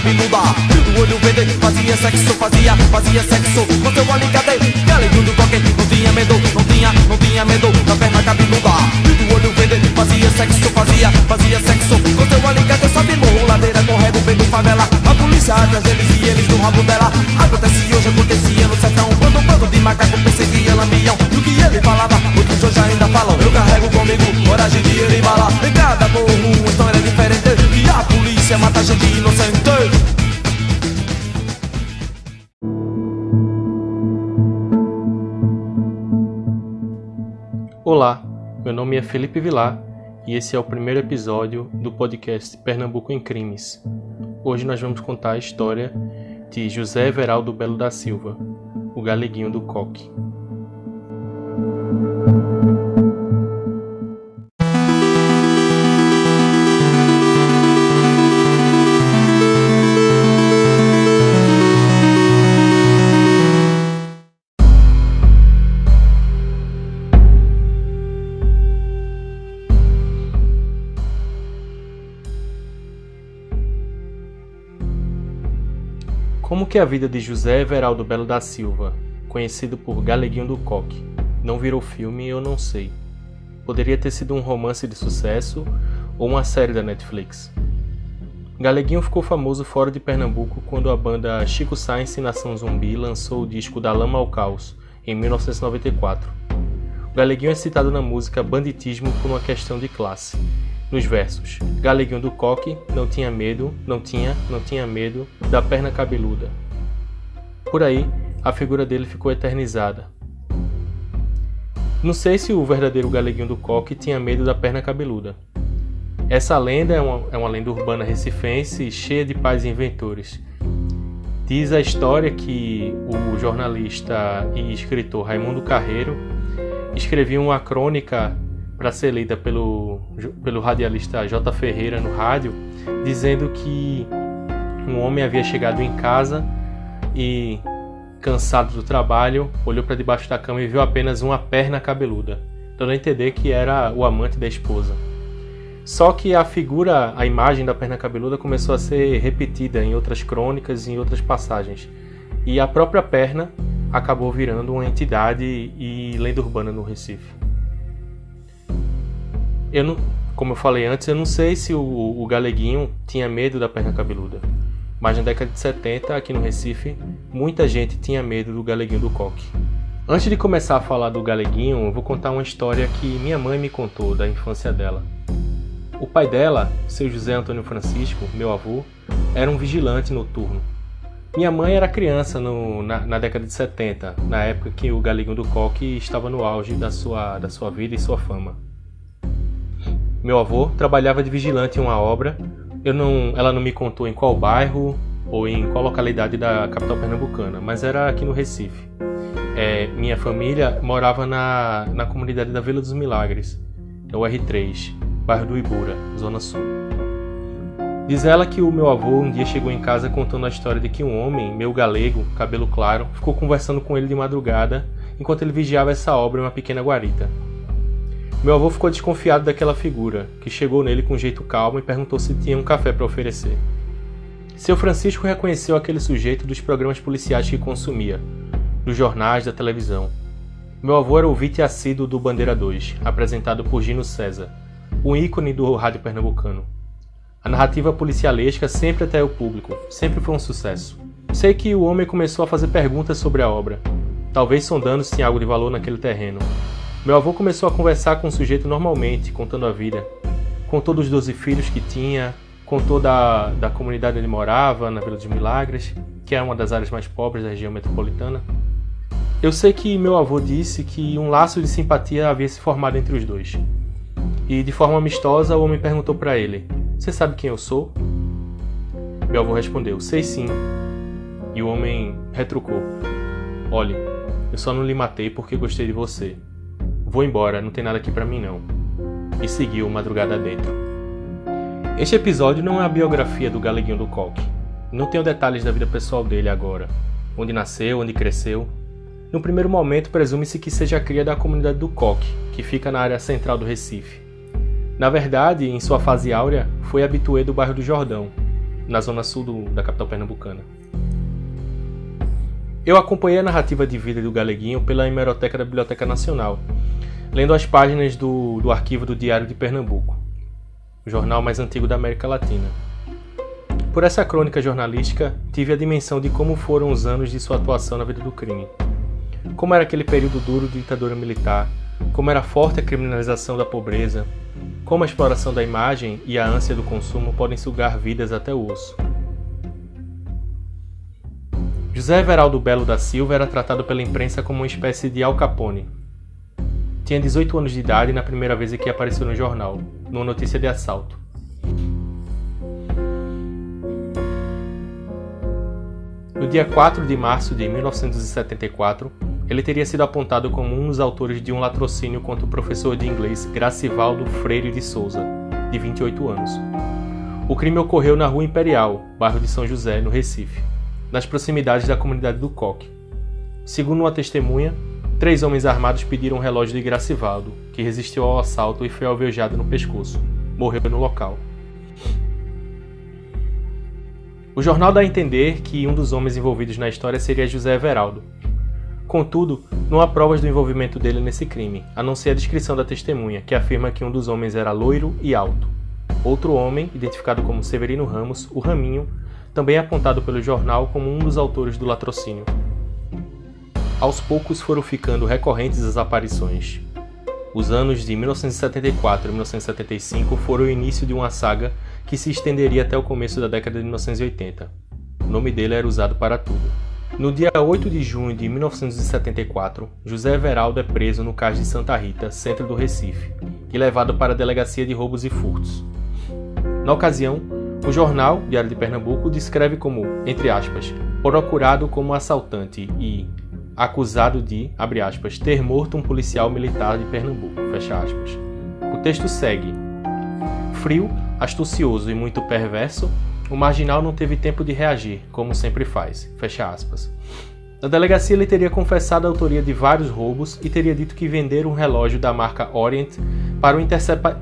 Cabeluda. Do olho verde, fazia sexo, fazia, fazia sexo com seu alicate. Galeguinho do toque, não tinha medo, não tinha, não tinha medo da perna cabeluda. Do olho verde, fazia sexo, fazia, fazia sexo com seu alicate. Sobe morro, ladeira, correndo, vendo favela. A polícia atrás deles e eles no rabo dela. Acontece hoje, acontecia no sertão. Quando um bando de macaco perseguia lampião. E o que ele falava, outros hoje ainda falam. Eu carrego comigo coragem de ele bala. Em cada morro, uma história diferente. E a polícia mata gente inocente. Nome é Felipe Vilar e esse é o primeiro episódio do podcast Pernambuco em Crimes. Hoje nós vamos contar a história de José Everaldo Belo da Silva, o galeguinho do coque. Que a vida de José Everaldo Belo da Silva, conhecido por Galeguinho do Coque, não virou filme, eu não sei. Poderia ter sido um romance de sucesso ou uma série da Netflix. Galeguinho ficou famoso fora de Pernambuco quando a banda Chico Science Nação Zumbi lançou o disco Da Lama ao Caos, em 1994. O Galeguinho é citado na música Banditismo por uma questão de classe. Nos versos, Galeguinho do Coque não tinha medo, não tinha, não tinha medo da perna cabeluda. Por aí, a figura dele ficou eternizada. Não sei se o verdadeiro Galeguinho do Coque tinha medo da perna cabeluda. Essa lenda é uma, é uma lenda urbana recifense cheia de pais inventores. Diz a história que o jornalista e escritor Raimundo Carreiro escrevia uma crônica para ser lida pelo, pelo radialista J. Ferreira no rádio, dizendo que um homem havia chegado em casa e, cansado do trabalho, olhou para debaixo da cama e viu apenas uma perna cabeluda, dando a entender que era o amante da esposa. Só que a figura, a imagem da perna cabeluda começou a ser repetida em outras crônicas e em outras passagens. E a própria perna acabou virando uma entidade e lenda urbana no Recife. Eu não, como eu falei antes, eu não sei se o, o Galeguinho tinha medo da perna cabeluda. Mas na década de 70, aqui no Recife, muita gente tinha medo do Galeguinho do Coque. Antes de começar a falar do Galeguinho, eu vou contar uma história que minha mãe me contou da infância dela. O pai dela, seu José Antônio Francisco, meu avô, era um vigilante noturno. Minha mãe era criança no, na, na, década de 70, na época que o Galeguinho do Coque estava no auge da sua, da sua vida e sua fama. Meu avô trabalhava de vigilante em uma obra. Eu não, ela não me contou em qual bairro ou em qual localidade da capital pernambucana, mas era aqui no Recife. É, minha família morava na, na comunidade da Vila dos Milagres, no R3, bairro do Ibura, Zona Sul. Diz ela que o meu avô um dia chegou em casa contando a história de que um homem, meu galego, cabelo claro, ficou conversando com ele de madrugada enquanto ele vigiava essa obra em uma pequena guarita. Meu avô ficou desconfiado daquela figura, que chegou nele com jeito calmo e perguntou se tinha um café para oferecer. Seu Francisco reconheceu aquele sujeito dos programas policiais que consumia, dos jornais, da televisão. Meu avô era ouvinte assíduo do Bandeira 2, apresentado por Gino César, um ícone do rádio pernambucano. A narrativa policialesca sempre até o público, sempre foi um sucesso. Sei que o homem começou a fazer perguntas sobre a obra. talvez sondando se tinha algo de valor naquele terreno. Meu avô começou a conversar com o sujeito normalmente, contando a vida. Contou dos doze filhos que tinha, contou da, da comunidade onde ele morava, na Vila dos Milagres, que é uma das áreas mais pobres da região metropolitana. Eu sei que meu avô disse que um laço de simpatia havia se formado entre os dois. E de forma amistosa, o homem perguntou para ele: Você sabe quem eu sou? Meu avô respondeu: Sei sim. E o homem retrucou: Olhe, eu só não lhe matei porque gostei de você. Vou embora, não tem nada aqui para mim não. E seguiu madrugada dentro. Este episódio não é a biografia do Galeguinho do Coque. Não tenho detalhes da vida pessoal dele agora. Onde nasceu, onde cresceu, no primeiro momento, presume-se que seja a cria da comunidade do Coque, que fica na área central do Recife. Na verdade, em sua fase áurea, foi habituê do bairro do Jordão, na zona sul do, da capital pernambucana. Eu acompanhei a narrativa de vida do Galeguinho pela hemeroteca da Biblioteca Nacional, lendo as páginas do, do arquivo do Diário de Pernambuco, o jornal mais antigo da América Latina. Por essa crônica jornalística, tive a dimensão de como foram os anos de sua atuação na vida do crime como era aquele período duro de ditadura militar, como era forte a criminalização da pobreza, como a exploração da imagem e a ânsia do consumo podem sugar vidas até o osso. José Everaldo Belo da Silva era tratado pela imprensa como uma espécie de Al Capone. Tinha 18 anos de idade na primeira vez que apareceu no jornal, numa notícia de assalto. No dia 4 de março de 1974, ele teria sido apontado como um dos autores de um latrocínio contra o professor de inglês Gracivaldo Freire de Souza, de 28 anos. O crime ocorreu na Rua Imperial, bairro de São José, no Recife, nas proximidades da comunidade do Coque. Segundo uma testemunha, três homens armados pediram o relógio de Gracivaldo, que resistiu ao assalto e foi alvejado no pescoço. Morreu no local. O jornal dá a entender que um dos homens envolvidos na história seria José Everaldo, Contudo, não há provas do envolvimento dele nesse crime, a não ser a descrição da testemunha, que afirma que um dos homens era loiro e alto. Outro homem, identificado como Severino Ramos, o Raminho, também é apontado pelo jornal como um dos autores do latrocínio. Aos poucos foram ficando recorrentes as aparições. Os anos de 1974 e 1975 foram o início de uma saga que se estenderia até o começo da década de 1980. O nome dele era usado para tudo. No dia 8 de junho de 1974, José Everaldo é preso no cais de Santa Rita, centro do Recife, e levado para a Delegacia de Roubos e Furtos. Na ocasião, o jornal Diário de Pernambuco descreve como, entre aspas, procurado como assaltante e acusado de, abre aspas, ter morto um policial militar de Pernambuco, fecha aspas. O texto segue: Frio, astucioso e muito perverso, o marginal não teve tempo de reagir, como sempre faz. Fecha aspas. Na delegacia, ele teria confessado a autoria de vários roubos e teria dito que vendera um relógio da marca Orient para um,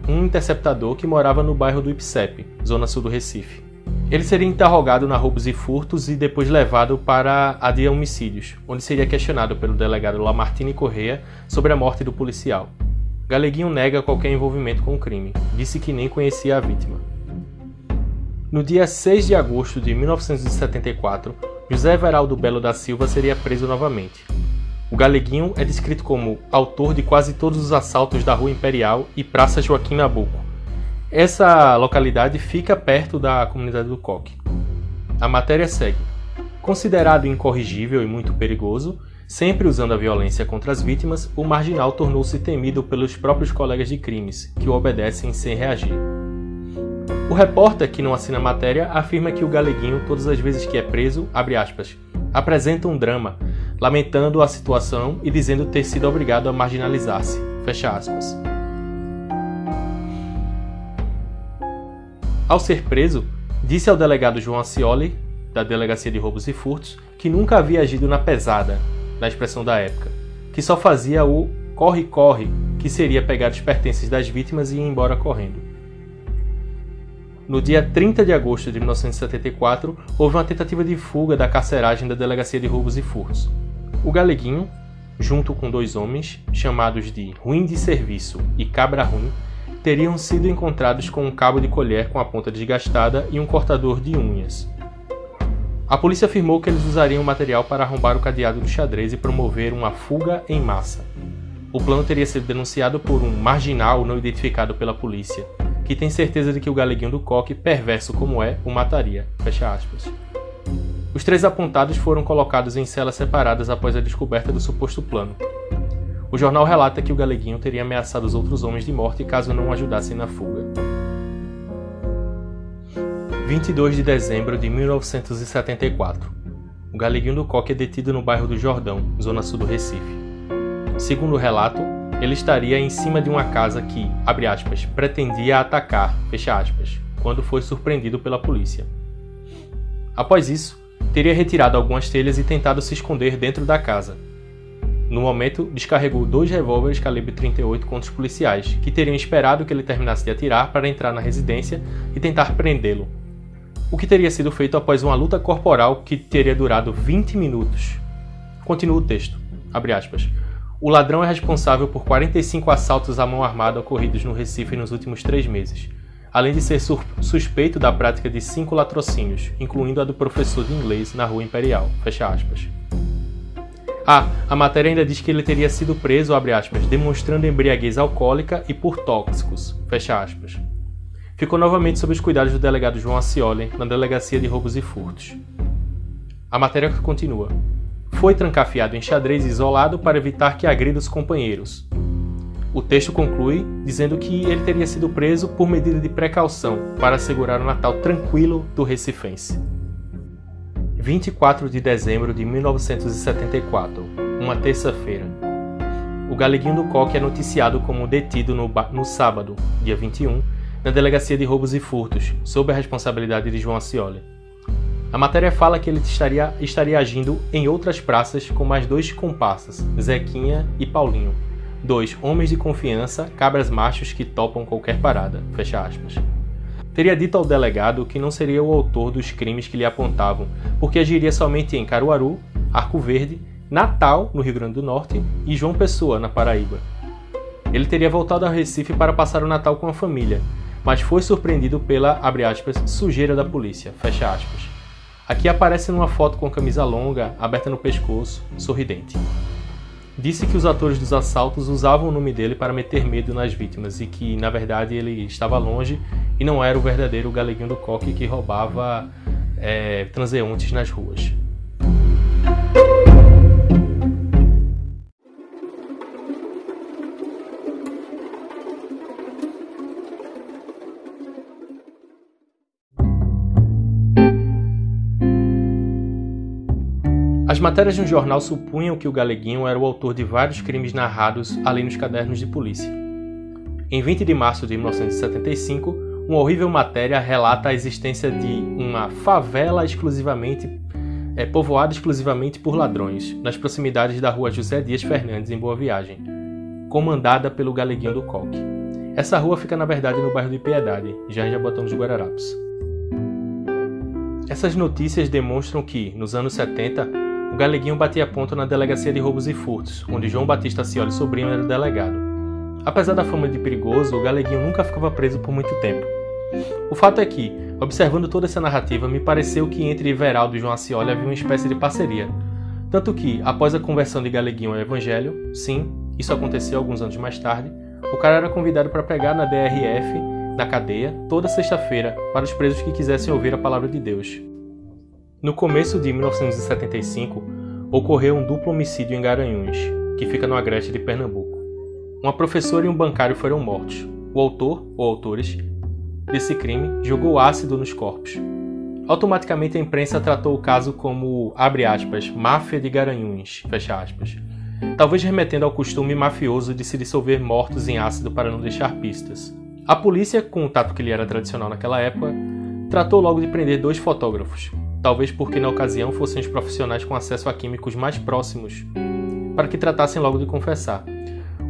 um interceptador que morava no bairro do Ipsep, zona sul do Recife. Ele seria interrogado na roubos e furtos e depois levado para a de homicídios, onde seria questionado pelo delegado Lamartine Correia sobre a morte do policial. Galeguinho nega qualquer envolvimento com o crime, disse que nem conhecia a vítima. No dia 6 de agosto de 1974, José Everaldo Belo da Silva seria preso novamente. O Galeguinho é descrito como autor de quase todos os assaltos da Rua Imperial e Praça Joaquim Nabuco. Essa localidade fica perto da comunidade do Coque. A matéria segue. Considerado incorrigível e muito perigoso, sempre usando a violência contra as vítimas, o marginal tornou-se temido pelos próprios colegas de crimes, que o obedecem sem reagir. O repórter, que não assina a matéria, afirma que o Galeguinho, todas as vezes que é preso, aspas, apresenta um drama, lamentando a situação e dizendo ter sido obrigado a marginalizar-se. Fecha aspas. Ao ser preso, disse ao delegado João Acioli, da Delegacia de Roubos e Furtos, que nunca havia agido na pesada, na expressão da época, que só fazia o corre-corre, que seria pegar os pertences das vítimas e ir embora correndo. No dia 30 de agosto de 1974, houve uma tentativa de fuga da carceragem da Delegacia de Roubos e Furtos. O Galeguinho, junto com dois homens, chamados de Ruim de Serviço e Cabra Ruim, teriam sido encontrados com um cabo de colher com a ponta desgastada e um cortador de unhas. A polícia afirmou que eles usariam o material para arrombar o cadeado do xadrez e promover uma fuga em massa. O plano teria sido denunciado por um marginal não identificado pela polícia, que tem certeza de que o galeguinho do coque, perverso como é, o mataria. Fecha aspas. Os três apontados foram colocados em celas separadas após a descoberta do suposto plano. O jornal relata que o galeguinho teria ameaçado os outros homens de morte caso não ajudassem na fuga. 22 de dezembro de 1974. O galeguinho do Coque é detido no bairro do Jordão, zona sul do Recife. Segundo o relato, ele estaria em cima de uma casa que, abre aspas, pretendia atacar, fecha aspas, quando foi surpreendido pela polícia. Após isso, teria retirado algumas telhas e tentado se esconder dentro da casa. No momento, descarregou dois revólveres calibre 38 contra os policiais, que teriam esperado que ele terminasse de atirar para entrar na residência e tentar prendê-lo, o que teria sido feito após uma luta corporal que teria durado 20 minutos. Continua o texto. O ladrão é responsável por 45 assaltos à mão armada ocorridos no Recife nos últimos três meses, além de ser suspeito da prática de cinco latrocínios, incluindo a do professor de inglês na Rua Imperial. Fecha aspas. Ah, a matéria ainda diz que ele teria sido preso, aspas, demonstrando embriaguez alcoólica e por tóxicos. Ficou novamente sob os cuidados do delegado João Acioli na Delegacia de Roubos e Furtos. A matéria continua. Foi trancafiado em xadrez isolado para evitar que agrida os companheiros. O texto conclui dizendo que ele teria sido preso por medida de precaução para assegurar o Natal tranquilo do recifense. 24 de dezembro de 1974, uma terça-feira. O Galeguinho do Coque é noticiado como detido no, no sábado, dia 21, na Delegacia de Roubos e Furtos, sob a responsabilidade de João Acioli. A matéria fala que ele estaria, estaria agindo em outras praças com mais dois comparsas, Zequinha e Paulinho, dois homens de confiança, cabras machos que topam qualquer parada. Fecha aspas. Teria dito ao delegado que não seria o autor dos crimes que lhe apontavam, porque agiria somente em Caruaru, Arco Verde, Natal, no Rio Grande do Norte, e João Pessoa, na Paraíba. Ele teria voltado ao Recife para passar o Natal com a família, mas foi surpreendido pela, aspas, sujeira da polícia, Aqui aparece numa foto com camisa longa, aberta no pescoço, sorridente. Disse que os atores dos assaltos usavam o nome dele para meter medo nas vítimas e que, na verdade, ele estava longe e não era o verdadeiro galeguinho do coque que roubava é, transeuntes nas ruas. As matérias de um jornal supunham que o Galeguinho era o autor de vários crimes narrados ali nos cadernos de polícia. Em 20 de março de 1975, uma horrível matéria relata a existência de uma favela exclusivamente é, povoada exclusivamente por ladrões, nas proximidades da rua José Dias Fernandes, em Boa Viagem, comandada pelo Galeguinho do Coque. Essa rua fica, na verdade, no bairro de Piedade, já em Jabotão dos Guararapes. Essas notícias demonstram que, nos anos 70, o Galeguinho batia ponto na Delegacia de Roubos e Furtos, onde João Batista Cioli Sobrinho era delegado. Apesar da fama de perigoso, o Galeguinho nunca ficava preso por muito tempo. O fato é que, observando toda essa narrativa, me pareceu que entre Everaldo e João Acioli havia uma espécie de parceria. Tanto que, após a conversão de Galeguinho ao Evangelho, sim, isso aconteceu alguns anos mais tarde, o cara era convidado para pregar na DRF, na cadeia, toda sexta-feira, para os presos que quisessem ouvir a palavra de Deus. No começo de 1975, ocorreu um duplo homicídio em Garanhuns, que fica no agreste de Pernambuco. Uma professora e um bancário foram mortos. O autor, ou autores, desse crime jogou ácido nos corpos. Automaticamente a imprensa tratou o caso como, abre aspas, máfia de Garanhuns, fecha aspas. Talvez remetendo ao costume mafioso de se dissolver mortos em ácido para não deixar pistas. A polícia, com o tato que lhe era tradicional naquela época, tratou logo de prender dois fotógrafos, talvez porque na ocasião fossem os profissionais com acesso a químicos mais próximos, para que tratassem logo de confessar.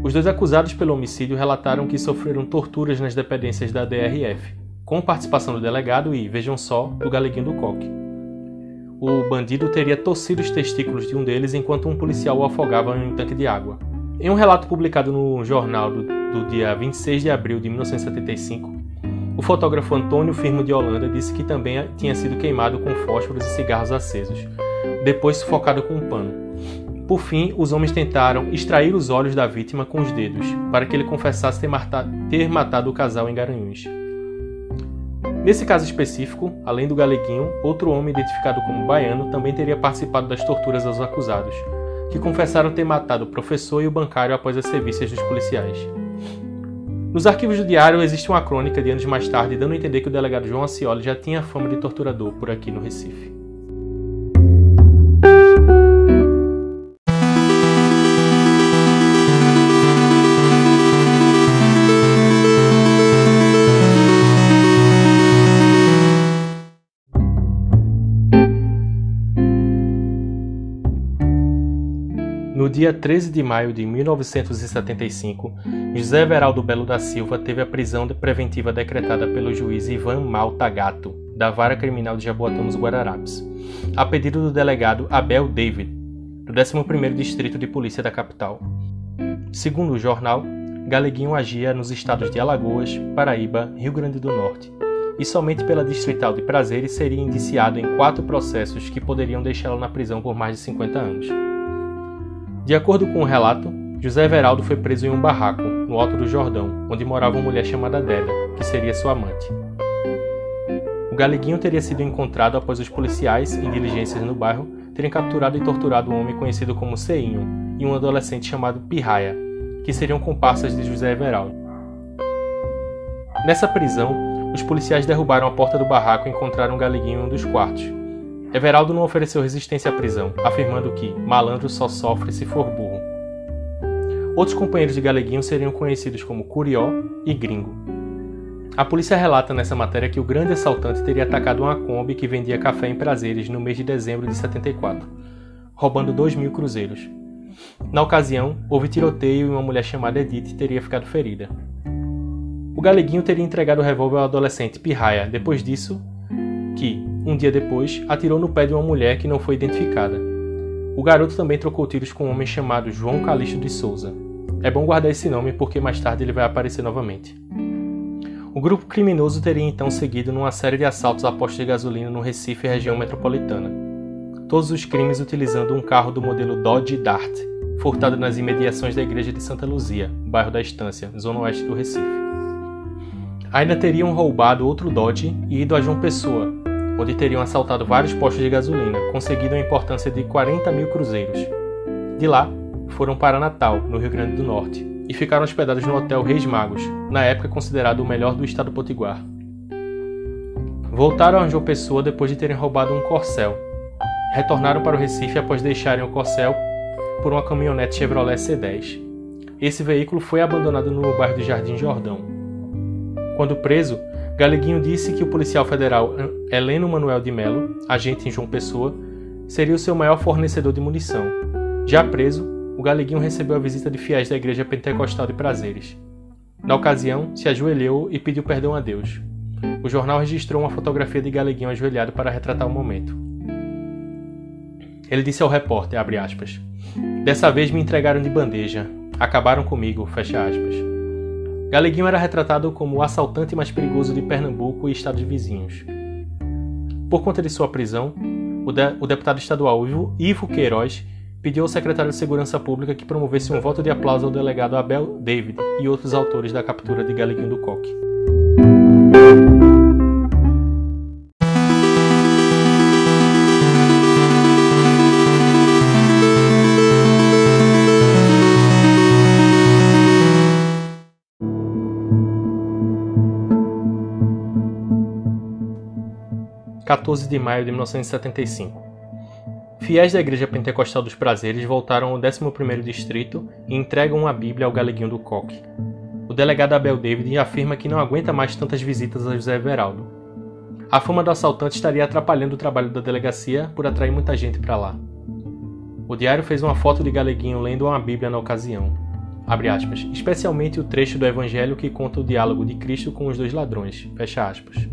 Os dois acusados pelo homicídio relataram que sofreram torturas nas dependências da DRF, com participação do delegado e, vejam só, do galeguinho do coque. O bandido teria torcido os testículos de um deles enquanto um policial o afogava em um tanque de água. Em um relato publicado no jornal do, do dia 26 de abril de 1975, O fotógrafo Antônio Firmo de Holanda disse que também tinha sido queimado com fósforos e cigarros acesos, depois sufocado com um pano. Por fim, os homens tentaram extrair os olhos da vítima com os dedos, para que ele confessasse ter matado, ter matado o casal em Garanhuns. Nesse caso específico, além do galeguinho, outro homem identificado como baiano também teria participado das torturas aos acusados, que confessaram ter matado o professor e o bancário após as serviços dos policiais. Nos arquivos do diário existe uma crônica de anos mais tarde dando a entender que o delegado João Acioli já tinha fama de torturador por aqui no Recife. Dia 13 de maio de 1975, José Everaldo Belo da Silva teve a prisão preventiva decretada pelo juiz Ivan Malta Gato, da Vara Criminal de Jaboatão dos Guararapes, a pedido do delegado Abel David, do 11º Distrito de Polícia da capital. Segundo o jornal, Galeguinho agia nos estados de Alagoas, Paraíba, Rio Grande do Norte, e somente pela Distrital de Prazeres seria indiciado em quatro processos que poderiam deixá-lo na prisão por mais de 50 anos. De acordo com o relato, José Everaldo foi preso em um barraco, no Alto do Jordão, onde morava uma mulher chamada Délia, que seria sua amante. O galeguinho teria sido encontrado após os policiais, em diligências no bairro, terem capturado e torturado um homem conhecido como Ceinho e um adolescente chamado Pirraia, que seriam comparsas de José Everaldo. Nessa prisão, os policiais derrubaram a porta do barraco e encontraram o galeguinho em um dos quartos, Everaldo não ofereceu resistência à prisão, afirmando que malandro só sofre se for burro. Outros companheiros de Galeguinho seriam conhecidos como Curió e Gringo. A polícia relata nessa matéria que o grande assaltante teria atacado uma Kombi que vendia café em prazeres no mês de dezembro de 74, roubando 2 mil cruzeiros. Na ocasião, houve tiroteio e uma mulher chamada Edith teria ficado ferida. O Galeguinho teria entregado o revólver ao adolescente Pirraia depois disso, que, um dia depois, atirou no pé de uma mulher que não foi identificada. O garoto também trocou tiros com um homem chamado João Calixto de Souza. É bom guardar esse nome porque mais tarde ele vai aparecer novamente. O grupo criminoso teria então seguido numa série de assaltos a postos de gasolina no Recife e região metropolitana. Todos os crimes utilizando um carro do modelo Dodge Dart, furtado nas imediações da igreja de Santa Luzia, bairro da Estância, zona oeste do Recife. Ainda teriam roubado outro Dodge e ido a João Pessoa, onde teriam assaltado vários postos de gasolina, conseguindo a importância de 40 mil cruzeiros. De lá, foram para Natal, no Rio Grande do Norte, e ficaram hospedados no Hotel Reis Magos, na época considerado o melhor do estado potiguar. Voltaram a João Pessoa depois de terem roubado um corcel. Retornaram para o Recife após deixarem o corcel por uma caminhonete Chevrolet C10. Esse veículo foi abandonado no bairro do Jardim Jordão. Quando preso, Galeguinho disse que o policial federal Heleno Manuel de Melo, agente em João Pessoa, seria o seu maior fornecedor de munição. Já preso, o Galeguinho recebeu a visita de fiéis da Igreja Pentecostal de Prazeres. Na ocasião, se ajoelhou e pediu perdão a Deus. O jornal registrou uma fotografia de Galeguinho ajoelhado para retratar o momento. Ele disse ao repórter, aspas, Dessa vez me entregaram de bandeja. Acabaram comigo, fecha aspas. Galeguinho era retratado como o assaltante mais perigoso de Pernambuco e estados vizinhos. Por conta de sua prisão, o, de o deputado estadual Ivo, Ivo Queiroz pediu ao secretário de Segurança Pública que promovesse um voto de aplauso ao delegado Abel David e outros autores da captura de Galeguinho do Coque. 14 de maio de 1975. Fiéis da Igreja Pentecostal dos Prazeres voltaram ao 11º Distrito e entregam uma Bíblia ao Galeguinho do Coque. O delegado Abel David afirma que não aguenta mais tantas visitas a José Everaldo. A fama do assaltante estaria atrapalhando o trabalho da delegacia por atrair muita gente para lá. O diário fez uma foto de Galeguinho lendo uma Bíblia na ocasião. Aspas, especialmente o trecho do Evangelho que conta o diálogo de Cristo com os dois ladrões. Fecha aspas.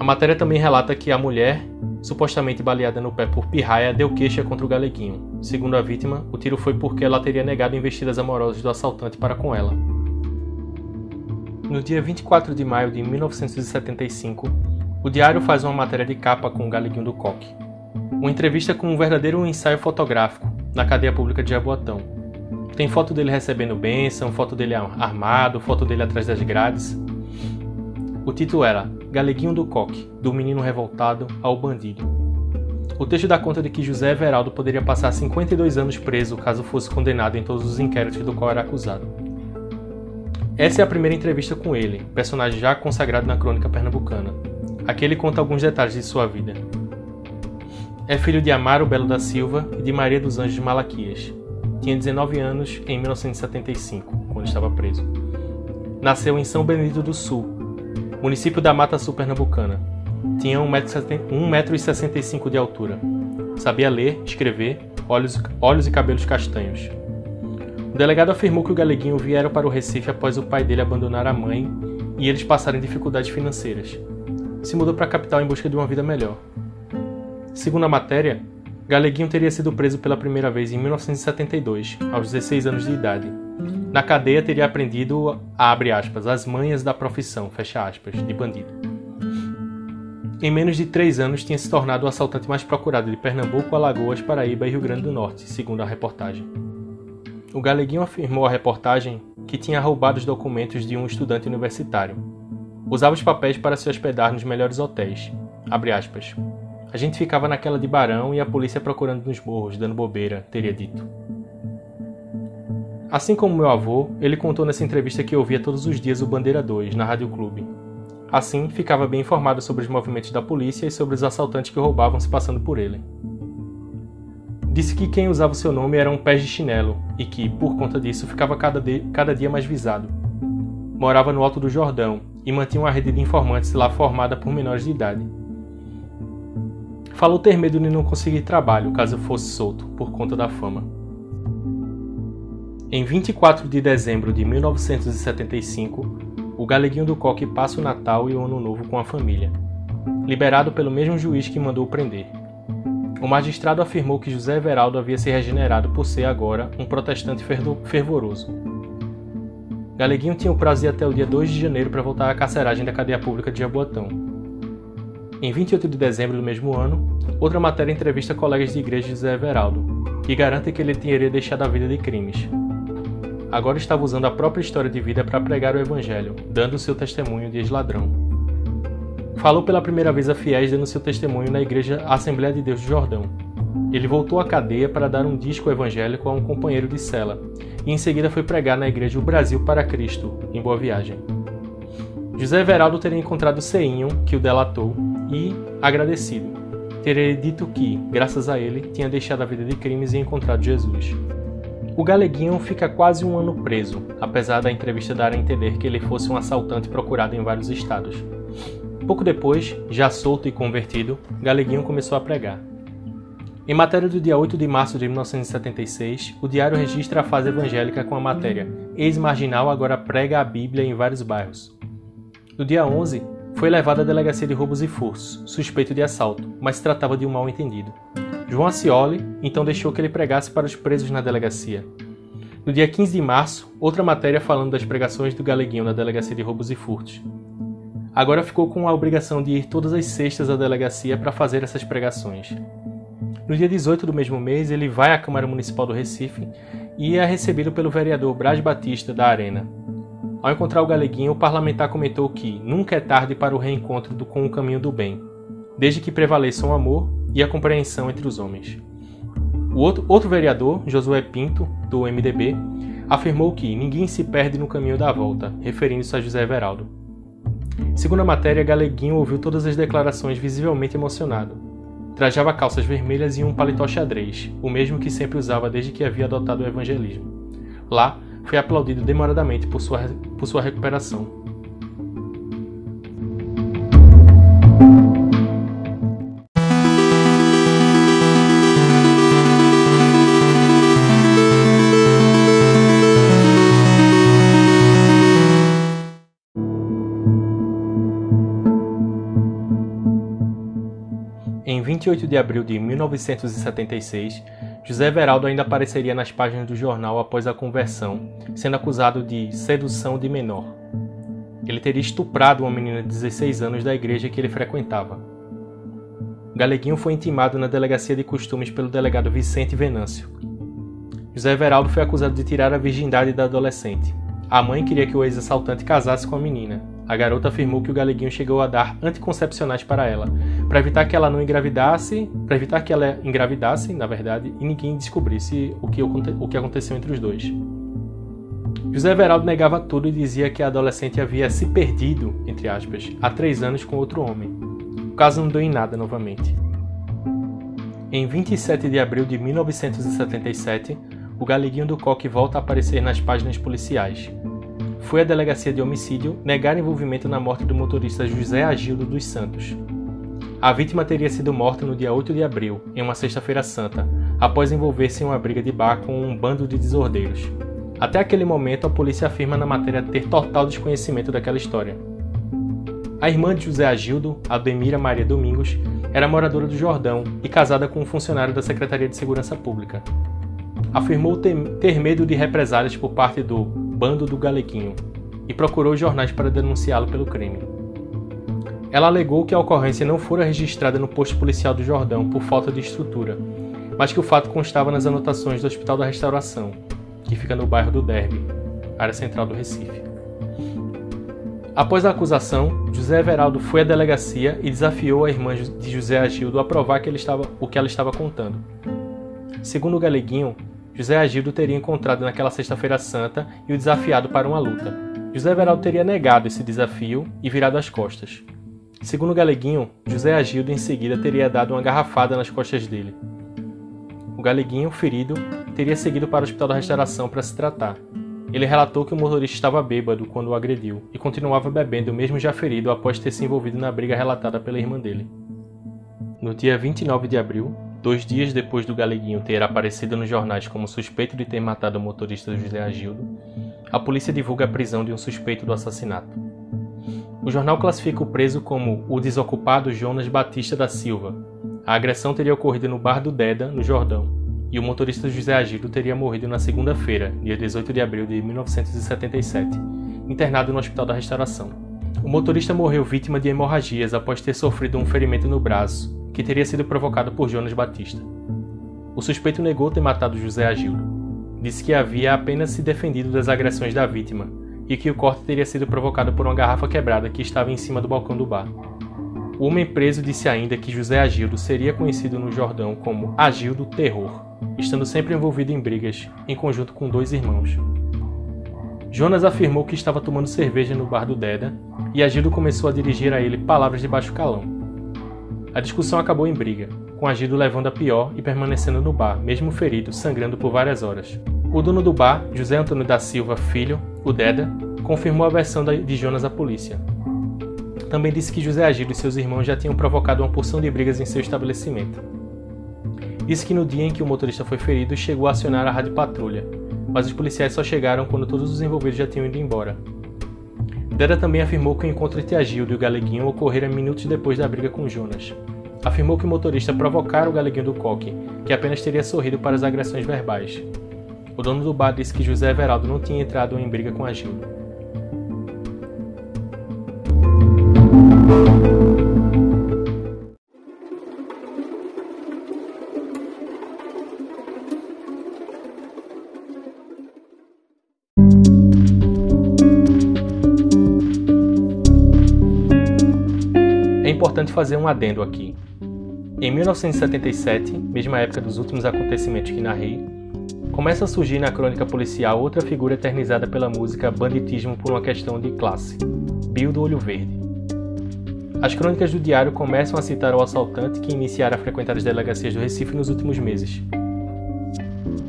A matéria também relata que a mulher, supostamente baleada no pé por Pirraia, deu queixa contra o galeguinho. Segundo a vítima, o tiro foi porque ela teria negado investidas amorosas do assaltante para com ela. No dia 24 de maio de 1975, o diário faz uma matéria de capa com o Galeguinho do Coque. Uma entrevista com um verdadeiro ensaio fotográfico na cadeia pública de Jaboatão. Tem foto dele recebendo bênção, foto dele armado, foto dele atrás das grades. O título era Galeguinho do Coque, do menino revoltado ao bandido. O texto dá conta de que José Everaldo poderia passar 52 anos preso caso fosse condenado em todos os inquéritos do qual era acusado. Essa é a primeira entrevista com ele, personagem já consagrado na crônica pernambucana. Aqui ele conta alguns detalhes de sua vida. É filho de Amaro Belo da Silva e de Maria dos Anjos Malaquias. Tinha 19 anos em 1975, quando estava preso. Nasceu em São Benedito do Sul, município da Mata Sul Pernambucana. Tinha 1,65m de altura. Sabia ler, escrever, olhos, olhos e cabelos castanhos. O delegado afirmou que o Galeguinho viera para o Recife após o pai dele abandonar a mãe e eles passarem dificuldades financeiras. Se mudou para a capital em busca de uma vida melhor. Segundo a matéria, Galeguinho teria sido preso pela primeira vez em 1972, aos 16 anos de idade. Na cadeia teria aprendido, abre aspas, as manhas da profissão, fecha aspas, de bandido. Em menos de três anos tinha se tornado o assaltante mais procurado de Pernambuco, Alagoas, Paraíba e Rio Grande do Norte, segundo a reportagem. O Galeguinho afirmou à reportagem que tinha roubado os documentos de um estudante universitário. Usava os papéis para se hospedar nos melhores hotéis. A gente ficava naquela de Barão e a polícia procurando nos morros, dando bobeira, teria dito. Assim como meu avô, ele contou nessa entrevista que ouvia todos os dias o Bandeira 2 na Rádio Clube. Assim, ficava bem informado sobre os movimentos da polícia e sobre os assaltantes que roubavam se passando por ele. Disse que quem usava seu nome era um pé de chinelo e que, por conta disso, ficava cada, de, cada dia mais visado. Morava no Alto do Jordão e mantinha uma rede de informantes lá formada por menores de idade. Falou ter medo de não conseguir trabalho caso fosse solto por conta da fama. Em 24 de dezembro de 1975, o Galeguinho do Coque passa o Natal e o Ano Novo com a família, liberado pelo mesmo juiz que mandou prender. O magistrado afirmou que José Everaldo havia se regenerado por ser agora um protestante fervoroso. Galeguinho tinha o prazo de até o dia 2 de janeiro para voltar à carceragem da cadeia pública de Jaboatão. Em 28 de dezembro do mesmo ano, outra matéria entrevista colegas de igreja de José Everaldo, que garante que ele teria deixado a vida de crimes. Agora estava usando a própria história de vida para pregar o evangelho, dando seu testemunho de ex-ladrão falou pela primeira vez a fiéis dando seu testemunho na igreja Assembleia de Deus de Jordão. Ele voltou à cadeia para dar um disco evangélico a um companheiro de cela, e em seguida foi pregar na igreja O Brasil para Cristo, em Boa Viagem. José Everaldo teria encontrado Ceinho, que o delatou, e, agradecido, teria dito que, graças a ele, tinha deixado a vida de crimes e encontrado Jesus. O Galeguinho fica quase um ano preso, apesar da entrevista dar a entender que ele fosse um assaltante procurado em vários estados. Pouco depois, já solto e convertido, Galeguinho começou a pregar. Em matéria do dia 8 de março de 1976, o diário registra a fase evangélica com a matéria Ex-marginal agora prega a Bíblia em vários bairros. No dia 11, foi levado à delegacia de roubos e furtos, suspeito de assalto, mas se tratava de um mal-entendido. João Acioli então deixou que ele pregasse para os presos na delegacia. No dia 15 de março, outra matéria falando das pregações do Galeguinho na delegacia de roubos e furtos agora ficou com a obrigação de ir todas as sextas à delegacia para fazer essas pregações. No dia 18 do mesmo mês, ele vai à Câmara Municipal do Recife e é recebido pelo vereador Braz Batista da Arena. Ao encontrar o Galeguinho, o parlamentar comentou que nunca é tarde para o reencontro com o caminho do bem, desde que prevaleçam o amor e a compreensão entre os homens. O outro, outro vereador, Josué Pinto, do MDB, afirmou que ninguém se perde no caminho da volta, referindo-se a José Everaldo. Segundo a matéria, Galeguinho ouviu todas as declarações visivelmente emocionado. Trajava calças vermelhas e um paletó xadrez, o mesmo que sempre usava desde que havia adotado o evangelismo. Lá, foi aplaudido demoradamente por sua, por sua recuperação. 28 de abril de 1976, José Everaldo ainda apareceria nas páginas do jornal após a conversão, sendo acusado de sedução de menor. Ele teria estuprado uma menina de 16 anos da igreja que ele frequentava. Galeguinho foi intimado na delegacia de costumes pelo delegado Vicente Venâncio. José Everaldo foi acusado de tirar a virgindade da adolescente. A mãe queria que o ex-assaltante casasse com a menina. A garota afirmou que o Galeguinho chegou a dar anticoncepcionais para ela, para evitar que ela não engravidasse, para evitar que ela engravidasse, na verdade, e ninguém descobrisse o que, o que aconteceu entre os dois. José Everaldo negava tudo e dizia que a adolescente havia se perdido, entre aspas, há três anos com outro homem. O caso não deu em nada novamente. Em 27 de abril de 1977, o Galeguinho do Coque volta a aparecer nas páginas policiais. Foi à delegacia de homicídio negar envolvimento na morte do motorista José Agildo dos Santos. A vítima teria sido morta no dia 8 de abril, em uma sexta-feira santa, após envolver-se em uma briga de bar com um bando de desordeiros. Até aquele momento, a polícia afirma na matéria ter total desconhecimento daquela história. A irmã de José Agildo, Ademira Maria Domingos, era moradora do Jordão e casada com um funcionário da Secretaria de Segurança Pública. Afirmou ter medo de represálias por parte do Bando do Galeguinho e procurou jornais para denunciá-lo pelo crime. Ela alegou que a ocorrência não fora registrada no posto policial do Jordão por falta de estrutura, mas que o fato constava nas anotações do Hospital da Restauração, que fica no bairro do Derby, área central do Recife. Após a acusação, José Everaldo foi à delegacia e desafiou a irmã de José Agildo a provar que estava, o que ela estava contando. Segundo o Galeguinho, José Agildo teria encontrado naquela sexta-feira santa e o desafiado para uma luta. José Everaldo teria negado esse desafio e virado as costas. Segundo Galeguinho, José Agildo em seguida teria dado uma garrafada nas costas dele. O Galeguinho, ferido, teria seguido para o hospital da restauração para se tratar. Ele relatou que o motorista estava bêbado quando o agrediu e continuava bebendo, mesmo já ferido após ter se envolvido na briga relatada pela irmã dele. No dia 29 de abril, dois dias depois do Galeguinho ter aparecido nos jornais como suspeito de ter matado o motorista José Agildo, a polícia divulga a prisão de um suspeito do assassinato. O jornal classifica o preso como o desocupado Jonas Batista da Silva. A agressão teria ocorrido no bar do Deda, no Jordão e o motorista José Agildo teria morrido na segunda-feira, dia 18 de abril de 1977, internado no Hospital da Restauração. O motorista morreu vítima de hemorragias após ter sofrido um ferimento no braço, que teria sido provocado por Jonas Batista. O suspeito negou ter matado José Agildo. Disse que havia apenas se defendido das agressões da vítima e que o corte teria sido provocado por uma garrafa quebrada que estava em cima do balcão do bar. O homem preso disse ainda que José Agildo seria conhecido no Jordão como Agildo Terror estando sempre envolvido em brigas, em conjunto com dois irmãos. Jonas afirmou que estava tomando cerveja no bar do Deda e Agildo começou a dirigir a ele palavras de baixo calão. A discussão acabou em briga, com Agildo levando a pior e permanecendo no bar, mesmo ferido, sangrando por várias horas. O dono do bar, José Antônio da Silva Filho, o Deda, confirmou a versão de Jonas à polícia. Também disse que José Agildo e seus irmãos já tinham provocado uma porção de brigas em seu estabelecimento. Disse que no dia em que o motorista foi ferido, chegou a acionar a rádio patrulha, mas os policiais só chegaram quando todos os envolvidos já tinham ido embora. Deda também afirmou que o encontro entre Agildo e o Galeguinho ocorrera minutos depois da briga com Jonas. Afirmou que o motorista provocara o Galeguinho do Coque, que apenas teria sorrido para as agressões verbais. O dono do bar disse que José Everaldo não tinha entrado em briga com Agildo. Importante fazer um adendo aqui. Em 1977, mesma época dos últimos acontecimentos que narrei, começa a surgir na crônica policial outra figura eternizada pela música Banditismo por uma questão de classe, Bill do Olho Verde. As crônicas do diário começam a citar o assaltante que iniciara a frequentar as delegacias do Recife nos últimos meses.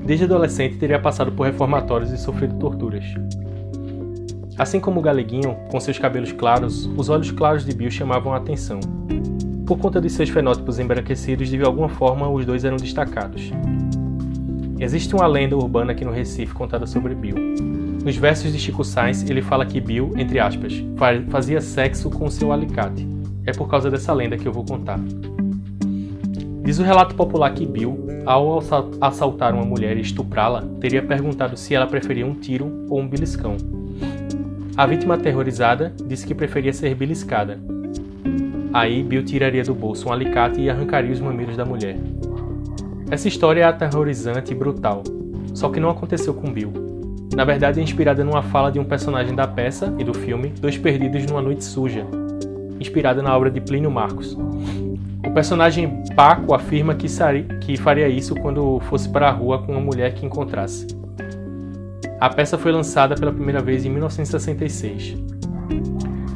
Desde adolescente teria passado por reformatórios e sofrido torturas. Assim como o Galeguinho, com seus cabelos claros, os olhos claros de Bill chamavam a atenção. Por conta de seus fenótipos embranquecidos, de alguma forma os dois eram destacados. Existe uma lenda urbana aqui no Recife contada sobre Bill. Nos versos de Chico Sainz, ele fala que Bill, entre aspas, fazia sexo com seu alicate. É por causa dessa lenda que eu vou contar. Diz o relato popular que Bill, ao assaltar uma mulher e estuprá-la, teria perguntado se ela preferia um tiro ou um beliscão. A vítima aterrorizada disse que preferia ser beliscada. Aí Bill tiraria do bolso um alicate e arrancaria os mamilos da mulher. Essa história é aterrorizante e brutal, só que não aconteceu com Bill. Na verdade, é inspirada numa fala de um personagem da peça e do filme Dois Perdidos numa Noite Suja, inspirada na obra de Plínio Marcos. O personagem Paco afirma que, que faria isso quando fosse para a rua com uma mulher que encontrasse. A peça foi lançada pela primeira vez em 1966.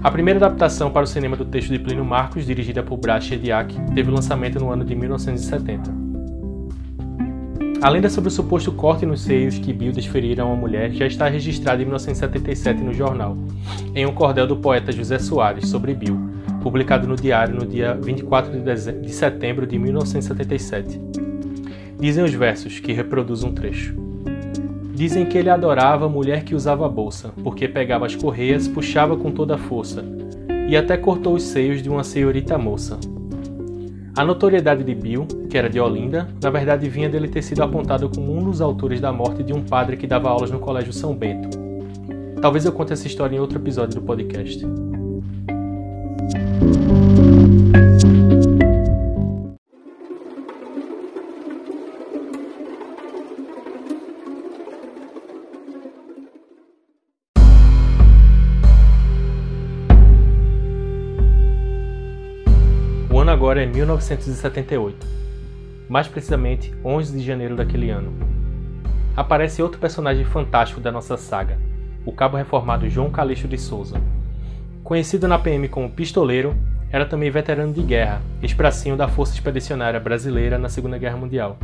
A primeira adaptação para o cinema do texto de Plínio Marcos, dirigida por Brad Shediac, teve lançamento no ano de 1970. A lenda sobre o suposto corte nos seios que Bill desferira a uma mulher já está registrada em 1977 no jornal, em um cordel do poeta José Soares sobre Bill, publicado no diário no dia 24 de, setembro de 1977. Dizem os versos, que reproduz um trecho. Dizem que ele adorava a mulher que usava a bolsa, porque pegava as correias, puxava com toda a força, e até cortou os seios de uma senhorita moça, a notoriedade de Bill, que era de Olinda, na verdade vinha dele ter sido apontado como um dos autores da morte de um padre que dava aulas no Colégio São Bento. Talvez eu conte essa história em outro episódio do podcast. Agora é 1978, mais precisamente 11 de janeiro daquele ano. Aparece outro personagem fantástico da nossa saga, o cabo reformado João Calixto de Souza. Conhecido na PM como Pistoleiro, era também veterano de guerra, ex-pracinho da Força Expedicionária Brasileira na Segunda Guerra Mundial.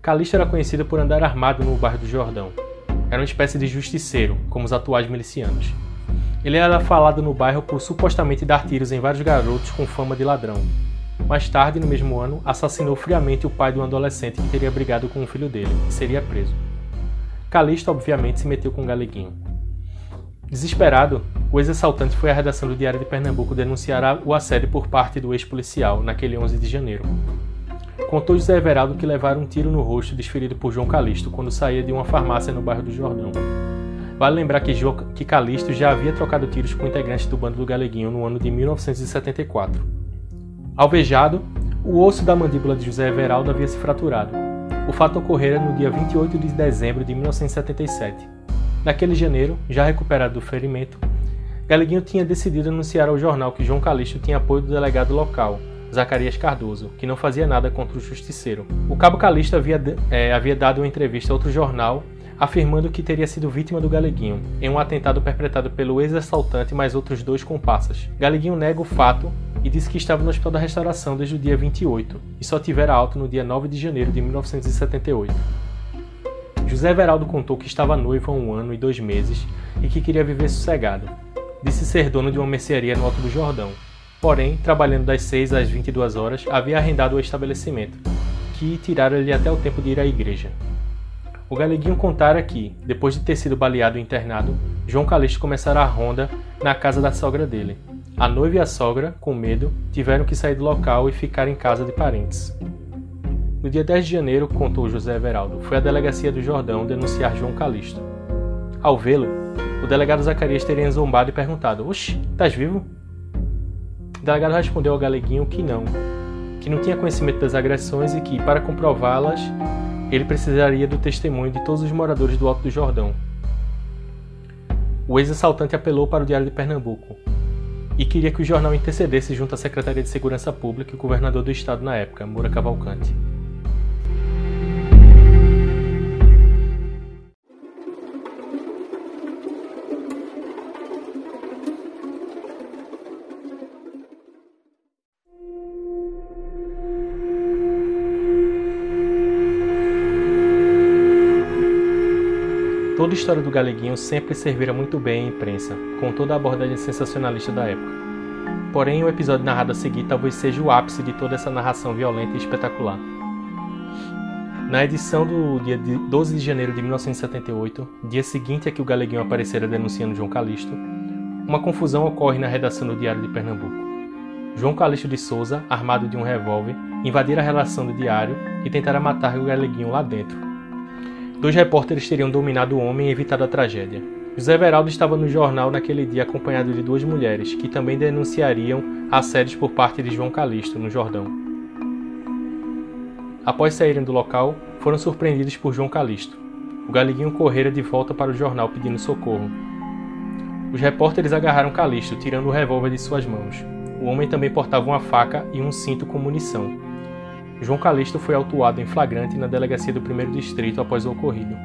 Calixto era conhecido por andar armado no bairro do Jordão. Era uma espécie de justiceiro, como os atuais milicianos. Ele era falado no bairro por supostamente dar tiros em vários garotos com fama de ladrão. Mais tarde, no mesmo ano, assassinou friamente o pai de um adolescente que teria brigado com o filho dele e seria preso. Calixto, obviamente, se meteu com o Galeguinho. Desesperado, o ex-assaltante foi à redação do Diário de Pernambuco denunciar o assédio por parte do ex-policial naquele 11 de janeiro. Contou José Everaldo que levaram um tiro no rosto desferido por João Calixto quando saía de uma farmácia no bairro do Jordão. Vale lembrar que, jo que Calixto já havia trocado tiros com integrantes do bando do Galeguinho no ano de 1974. Alvejado, o osso da mandíbula de José Everaldo havia se fraturado. O fato ocorrera no dia 28 de dezembro de 1977. Naquele janeiro, já recuperado do ferimento, Galeguinho tinha decidido anunciar ao jornal que João Calixto tinha apoio do delegado local, Zacarias Cardoso, que não fazia nada contra o justiceiro. O cabo Calixto havia, é, havia dado uma entrevista a outro jornal afirmando que teria sido vítima do Galeguinho, em um atentado perpetrado pelo ex-assaltante e mais outros dois comparsas. Galeguinho nega o fato e diz que estava no Hospital da Restauração desde o dia 28 e só tivera alta no dia 9 de janeiro de 1978. José Veraldo contou que estava noivo há um ano e dois meses e que queria viver sossegado. Disse ser dono de uma mercearia no Alto do Jordão. Porém, trabalhando das 6 às 22 horas, havia arrendado o estabelecimento, que tirara-lhe até o tempo de ir à igreja. O Galeguinho contara que, depois de ter sido baleado e internado, João Calixto começara a ronda na casa da sogra dele. A noiva e a sogra, com medo, tiveram que sair do local e ficar em casa de parentes. No dia 10 de janeiro, contou José Everaldo, foi à delegacia do Jordão denunciar João Calixto. Ao vê-lo, o delegado Zacarias teria zombado e perguntado: Oxi, estás vivo? O delegado respondeu ao Galeguinho que não, que não tinha conhecimento das agressões e que, para comprová-las, ele precisaria do testemunho de todos os moradores do Alto do Jordão. O ex-assaltante apelou para o Diário de Pernambuco e queria que o jornal intercedesse junto à Secretaria de Segurança Pública e o governador do estado na época, Moura Cavalcante. Toda a história do Galeguinho sempre servira muito bem à imprensa, com toda a abordagem sensacionalista da época. Porém, o episódio narrado a seguir talvez seja o ápice de toda essa narração violenta e espetacular. Na edição do dia 12 de janeiro de 1978, dia seguinte a que o Galeguinho aparecera denunciando João Calixto, uma confusão ocorre na redação do Diário de Pernambuco. João Calixto de Souza, armado de um revólver, invadira a relação do diário e tentara matar o Galeguinho lá dentro, Dois repórteres teriam dominado o homem e evitado a tragédia. José Everaldo estava no jornal naquele dia acompanhado de duas mulheres, que também denunciariam assédios por parte de João Calixto, no Jordão. Após saírem do local, foram surpreendidos por João Calixto. O galiguinho correra de volta para o jornal pedindo socorro. Os repórteres agarraram Calixto, tirando o revólver de suas mãos. O homem também portava uma faca e um cinto com munição. João Calixto foi autuado em flagrante na delegacia do primeiro distrito após o ocorrido.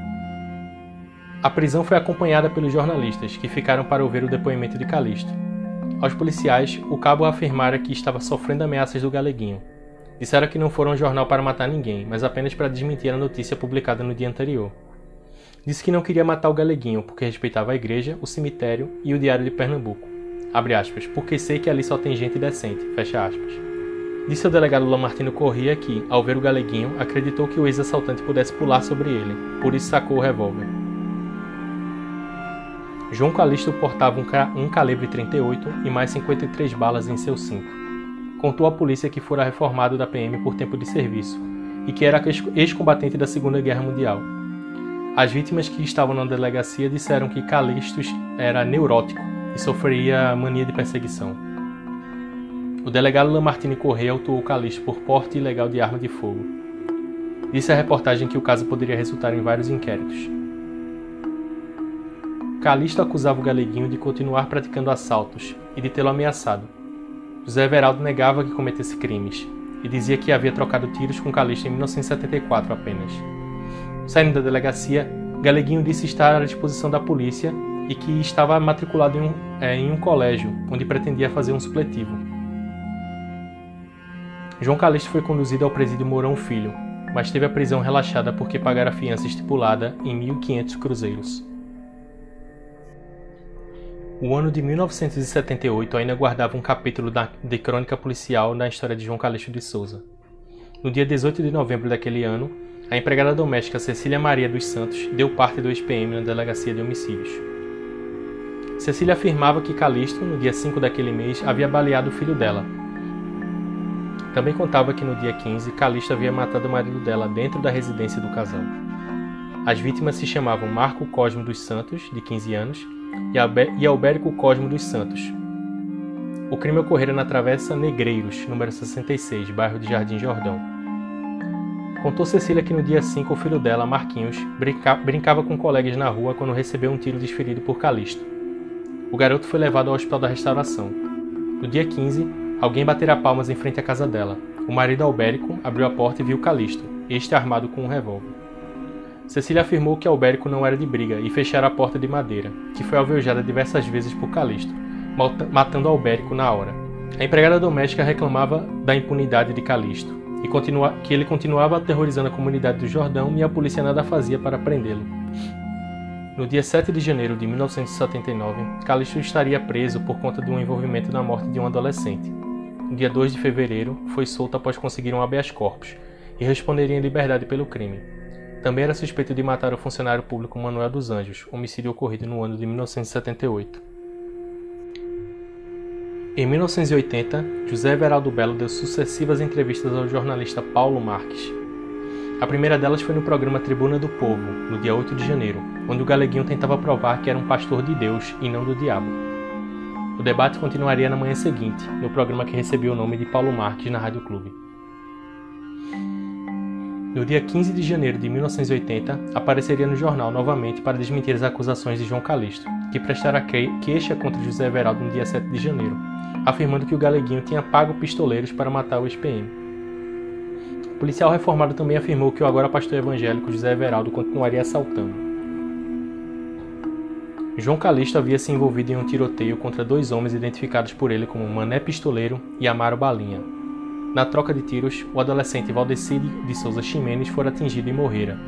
A prisão foi acompanhada pelos jornalistas, que ficaram para ouvir o depoimento de Calixto. Aos policiais, o cabo afirmara que estava sofrendo ameaças do galeguinho. Disseram que não foram ao jornal para matar ninguém, mas apenas para desmentir a notícia publicada no dia anterior. Disse que não queria matar o galeguinho porque respeitava a igreja, o cemitério e o diário de Pernambuco. Abre aspas, porque sei que ali só tem gente decente. Fecha aspas. Disse ao delegado Lamartino Corrêa que, ao ver o galeguinho, acreditou que o ex-assaltante pudesse pular sobre ele, por isso sacou o revólver. João Calixto portava um, ca calibre 38 e mais 53 balas em seu cinto. Contou à polícia que fora reformado da PM por tempo de serviço e que era ex-combatente da Segunda Guerra Mundial. As vítimas que estavam na delegacia disseram que Calixto era neurótico e sofria mania de perseguição. O delegado Lamartine Correia autuou Calixto por porte ilegal de arma de fogo. Disse à reportagem que o caso poderia resultar em vários inquéritos. Calixto acusava o galeguinho de continuar praticando assaltos e de tê-lo ameaçado. José Everaldo negava que cometesse crimes e dizia que havia trocado tiros com Calixto em 1974 apenas. Saindo da delegacia, Galeguinho disse estar à disposição da polícia e que estava matriculado em um, é, em um colégio, onde pretendia fazer um supletivo. João Calixto foi conduzido ao presídio Mourão Filho, mas teve a prisão relaxada porque pagara a fiança estipulada em 1.500 cruzeiros. O ano de 1978 ainda guardava um capítulo de crônica policial na história de João Calixto de Souza. No dia 18 de novembro daquele ano, a empregada doméstica Cecília Maria dos Santos deu parte do ex-PM na delegacia de homicídios. Cecília afirmava que Calixto, no dia 5 daquele mês, havia baleado o filho dela. Também contava que no dia 15, Calixto havia matado o marido dela dentro da residência do casal. As vítimas se chamavam Marco Cosmo dos Santos, de 15 anos, e Albérico Cosmo dos Santos. O crime ocorrera na Travessa Negreiros, número 66, bairro de Jardim Jordão. Contou Cecília que no dia 5 o filho dela, Marquinhos, brinca brincava com colegas na rua quando recebeu um tiro desferido por Calixto. O garoto foi levado ao Hospital da Restauração. No dia 15, alguém batera palmas em frente à casa dela. O marido Albérico abriu a porta e viu Calixto, este armado com um revólver. Cecília afirmou que Albérico não era de briga e fechara a porta de madeira, que foi alvejada diversas vezes por Calisto, matando Albérico na hora. A empregada doméstica reclamava da impunidade de Calisto e que ele continuava aterrorizando a comunidade do Jordão e a polícia nada fazia para prendê-lo. No dia 7 de janeiro de 1979, Calisto estaria preso por conta de um envolvimento na morte de um adolescente. No dia 2 de fevereiro, foi solto após conseguir um habeas corpus e responderia em liberdade pelo crime. Também era suspeito de matar o funcionário público Manuel dos Anjos, homicídio ocorrido no ano de 1978. Em 1980, José Everaldo Belo deu sucessivas entrevistas ao jornalista Paulo Marques. A primeira delas foi no programa Tribuna do Povo, no dia 8 de janeiro, onde o Galeguinho tentava provar que era um pastor de Deus e não do diabo. O debate continuaria na manhã seguinte, no programa que recebeu o nome de Paulo Marques na Rádio Clube. No dia 15 de janeiro de 1980, apareceria no jornal novamente para desmentir as acusações de João Calixto, que prestara queixa contra José Everaldo no dia 7 de janeiro, afirmando que o Galeguinho tinha pago pistoleiros para matar o ex-PM. O policial reformado também afirmou que o agora pastor evangélico José Everaldo continuaria assaltando. João Calixto havia se envolvido em um tiroteio contra dois homens identificados por ele como Mané Pistoleiro e Amaro Balinha, na troca de tiros, o adolescente Valdecide de Souza Ximenes fora atingido e morrera.